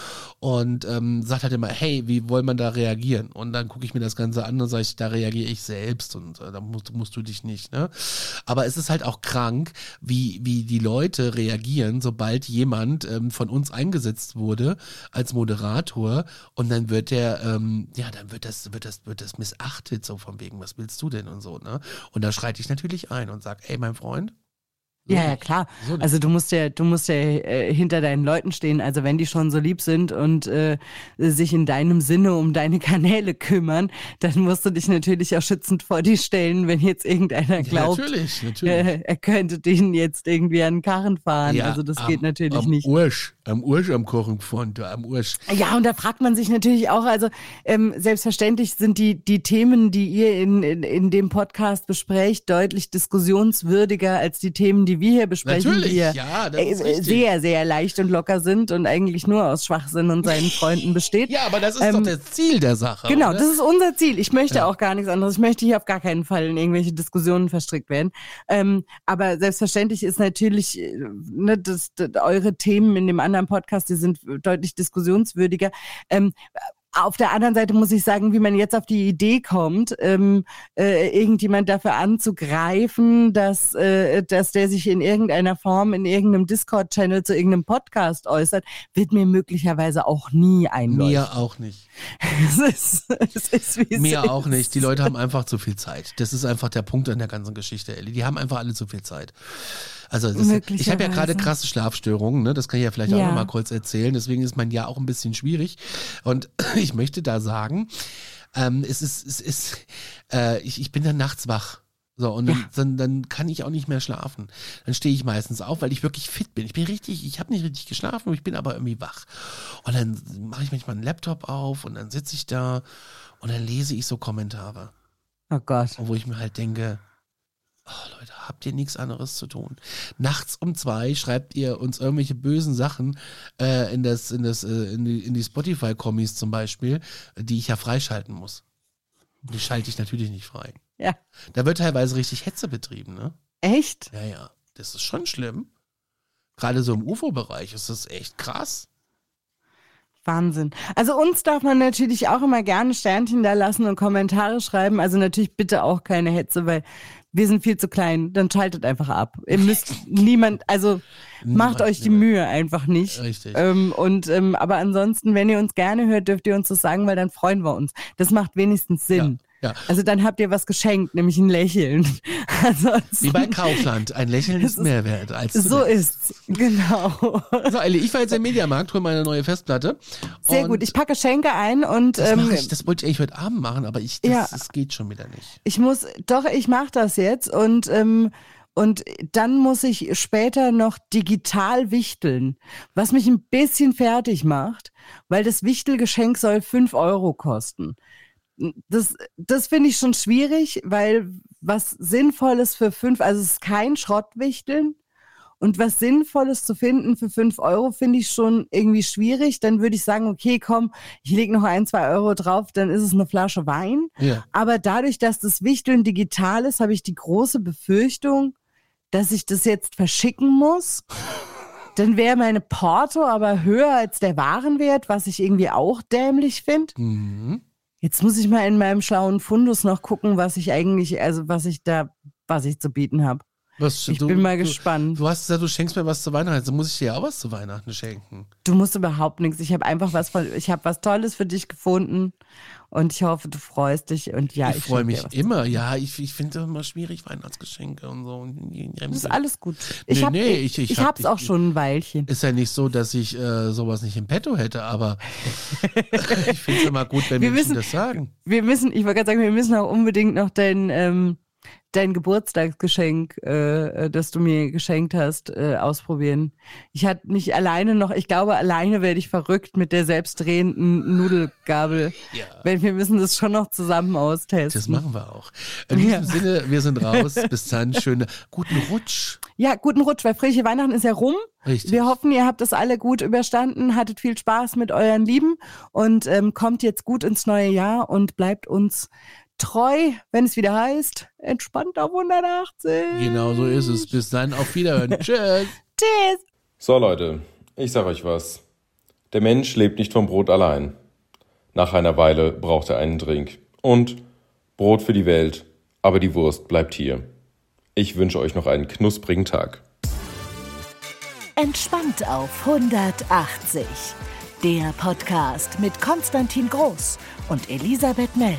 Speaker 3: und ähm, sagt halt immer, hey, wie soll man da reagieren? Und dann gucke ich mir das Ganze an und sage ich, da reagiere ich selbst und äh, da musst, musst du dich nicht. Ne? Aber es ist halt auch krank, wie, wie die Leute reagieren, sobald jemand ähm, von uns eingesetzt wurde als Moderator und dann wird der, ähm, ja, dann wird das, wird das, wird das missachtet, so von wegen, was willst du denn und so, ne? Und da schreite ich natürlich ein und sag, ey, mein Freund. so
Speaker 2: Ja, ja, klar.
Speaker 3: So.
Speaker 2: Also du musst ja, du musst ja äh, hinter deinen Leuten stehen. Also wenn die schon so lieb sind und äh, sich in deinem Sinne um deine Kanäle kümmern, dann musst du dich natürlich auch schützend vor die stellen, wenn jetzt irgendeiner glaubt,
Speaker 3: ja, natürlich, natürlich.
Speaker 2: äh, er könnte den jetzt irgendwie an den Karren fahren. also das
Speaker 3: am-
Speaker 2: geht natürlich nicht.
Speaker 3: Ursch, am Ursch am Kochen von, da am Ursch.
Speaker 2: Ja, und da fragt man sich natürlich auch, also ähm, selbstverständlich sind die, die Themen, die ihr in, in, in dem Podcast besprecht, deutlich diskussionswürdiger als die Themen, die wir hier besprechen,
Speaker 3: Natürlich,
Speaker 2: die
Speaker 3: ja, das
Speaker 2: äh, sehr, sehr leicht und locker sind und eigentlich nur aus Schwachsinn und seinen Freunden besteht.
Speaker 3: Ja, aber das ist
Speaker 2: Ähm,
Speaker 3: doch das Ziel der Sache.
Speaker 2: Genau,
Speaker 3: oder?
Speaker 2: das ist unser Ziel. Ich möchte
Speaker 3: Ja.
Speaker 2: auch gar nichts anderes. Ich möchte hier auf gar keinen Fall in irgendwelche Diskussionen verstrickt werden. Ähm, aber selbstverständlich ist natürlich, äh, ne, das, das, eure Themen in dem anderen Podcast, die sind deutlich diskussionswürdiger. Ähm, auf der anderen Seite muss ich sagen, wie man jetzt auf die Idee kommt, ähm, äh, irgendjemand dafür anzugreifen, dass, äh, dass der sich in irgendeiner Form in irgendeinem Discord-Channel zu irgendeinem Podcast äußert, wird mir möglicherweise auch nie einleuchten.
Speaker 3: Mir auch nicht.
Speaker 2: Es ist, es ist wie
Speaker 3: Mir
Speaker 2: ist.
Speaker 3: auch nicht. Die Leute haben einfach zu viel Zeit. Das ist einfach der Punkt an der ganzen Geschichte, Ellie. Die haben einfach alle zu viel Zeit. Also das ich habe ja gerade krasse Schlafstörungen, ne? das kann ich ja vielleicht auch
Speaker 2: Ja.
Speaker 3: noch mal kurz erzählen. Deswegen ist mein Jahr auch ein bisschen schwierig. Und ich möchte da sagen, ähm, es ist, es ist, äh, ich, ich bin dann nachts wach. So, und dann, dann, dann kann ich auch nicht mehr schlafen. Dann stehe ich meistens auf, weil ich wirklich fit bin. Ich bin richtig, ich habe nicht richtig geschlafen, ich bin aber irgendwie wach. Und dann mache ich manchmal einen Laptop auf und dann sitze ich da und dann lese ich so Kommentare.
Speaker 2: Oh Gott.
Speaker 3: wo ich mir halt denke, oh Leute, habt ihr nichts anderes zu tun? Nachts um zwei schreibt ihr uns irgendwelche bösen Sachen äh, in das, in das, äh, in die, in die Spotify-Kommis zum Beispiel, die ich ja freischalten muss. Die schalte ich natürlich nicht frei.
Speaker 2: Ja.
Speaker 3: Da wird teilweise richtig Hetze betrieben, ne?
Speaker 2: Echt?
Speaker 3: Ja, ja. Das ist schon schlimm. Gerade so im UFO-Bereich ist das echt krass.
Speaker 2: Wahnsinn. Also uns darf man natürlich auch immer gerne Sternchen da lassen und Kommentare schreiben. Also natürlich bitte auch keine Hetze, weil wir sind viel zu klein. Dann schaltet einfach ab. Ihr müsst niemand, also macht euch die. Mühe einfach nicht.
Speaker 3: Richtig.
Speaker 2: Ähm, und ähm, aber ansonsten, wenn ihr uns gerne hört, dürft ihr uns das sagen, weil dann freuen wir uns. Das macht wenigstens Sinn.
Speaker 3: Ja, ja.
Speaker 2: Also dann habt ihr was geschenkt, nämlich ein Lächeln. Ansonsten,
Speaker 3: Wie bei Kaufland. Ein Lächeln ist
Speaker 2: ist-
Speaker 3: mehr wert als
Speaker 2: so
Speaker 3: zuletzt.
Speaker 2: ist's. Genau.
Speaker 3: So, Elli, ich war jetzt im Mediamarkt, hol meine neue Festplatte.
Speaker 2: Sehr gut. Ich packe Schenke ein und
Speaker 3: Das,
Speaker 2: ähm,
Speaker 3: ich, das wollte ich eigentlich heute Abend machen, aber ich, das,
Speaker 2: Ja.
Speaker 3: das geht schon wieder nicht.
Speaker 2: Ich muss, doch, ich mache das jetzt und, ähm, und dann muss ich später noch digital wichteln, was mich ein bisschen fertig macht, weil das Wichtelgeschenk soll fünf Euro kosten. Das, das finde ich schon schwierig, weil was Sinnvolles für fünf, also es ist kein Schrottwichteln Und was Sinnvolles zu finden für fünf Euro finde ich schon irgendwie schwierig. Dann würde ich sagen, okay, komm, ich lege noch ein, zwei Euro drauf, dann ist es eine Flasche Wein.
Speaker 3: Ja.
Speaker 2: Aber dadurch, dass das Wichteln digital ist, habe ich die große Befürchtung, dass ich das jetzt verschicken muss. Dann wäre meine Porto aber höher als der Warenwert, was ich irgendwie auch dämlich finde.
Speaker 3: Mhm.
Speaker 2: Jetzt muss ich mal in meinem schlauen Fundus noch gucken, was ich eigentlich, also was ich da, was ich zu bieten habe.
Speaker 3: Was,
Speaker 2: Ich
Speaker 3: du,
Speaker 2: bin mal
Speaker 3: du,
Speaker 2: gespannt.
Speaker 3: Du hast gesagt, du schenkst mir was zu Weihnachten. Also muss ich dir auch was zu Weihnachten schenken.
Speaker 2: Du musst überhaupt nichts. Ich habe einfach was von, ich habe was Tolles für dich gefunden und ich hoffe, du freust dich und ja,
Speaker 3: ich
Speaker 2: ich
Speaker 3: freue mich immer. Ja, ich, ich finde es immer schwierig, Weihnachtsgeschenke und so.
Speaker 2: Das ist alles gut. Ich
Speaker 3: Nee,
Speaker 2: habe
Speaker 3: nee, ich- ich
Speaker 2: ich,
Speaker 3: hab-
Speaker 2: hab's auch schon ein Weilchen.
Speaker 3: Ist ja nicht so, dass ich äh, sowas nicht im Petto hätte, aber ich finde es immer gut, wenn
Speaker 2: Wir
Speaker 3: Menschen
Speaker 2: wissen-
Speaker 3: das sagen.
Speaker 2: Wir müssen, ich wollte gerade sagen, wir müssen auch unbedingt noch dein, ähm, dein Geburtstagsgeschenk, äh, äh, das du mir geschenkt hast, äh, ausprobieren. Ich hatte mich alleine noch, ich glaube, alleine werde ich verrückt mit der selbstdrehenden Nudelgabel.
Speaker 3: Ja.
Speaker 2: Weil wir müssen das schon noch zusammen austesten.
Speaker 3: Das machen wir auch. In diesem
Speaker 2: Ja.
Speaker 3: Sinne, wir sind raus. Bis dann, schöne, guten Rutsch.
Speaker 2: Ja, guten Rutsch, weil fröhliche Weihnachten ist ja rum.
Speaker 3: Richtig.
Speaker 2: Wir hoffen, ihr habt das alle gut überstanden, hattet viel Spaß mit euren Lieben und ähm, kommt jetzt gut ins neue Jahr und bleibt uns treu, wenn es wieder heißt, entspannt auf 180.
Speaker 3: Genau so ist es. Bis dann, auf Wiederhören. Tschüss.
Speaker 2: Tschüss.
Speaker 4: So Leute, ich sag euch was. Der Mensch lebt nicht vom Brot allein. Nach einer Weile braucht er einen Drink. Und Brot für die Welt, aber die Wurst bleibt hier. Ich wünsche euch noch einen knusprigen Tag.
Speaker 1: Entspannt auf 180. Der Podcast mit Konstantin Groß und Elisabeth Mell.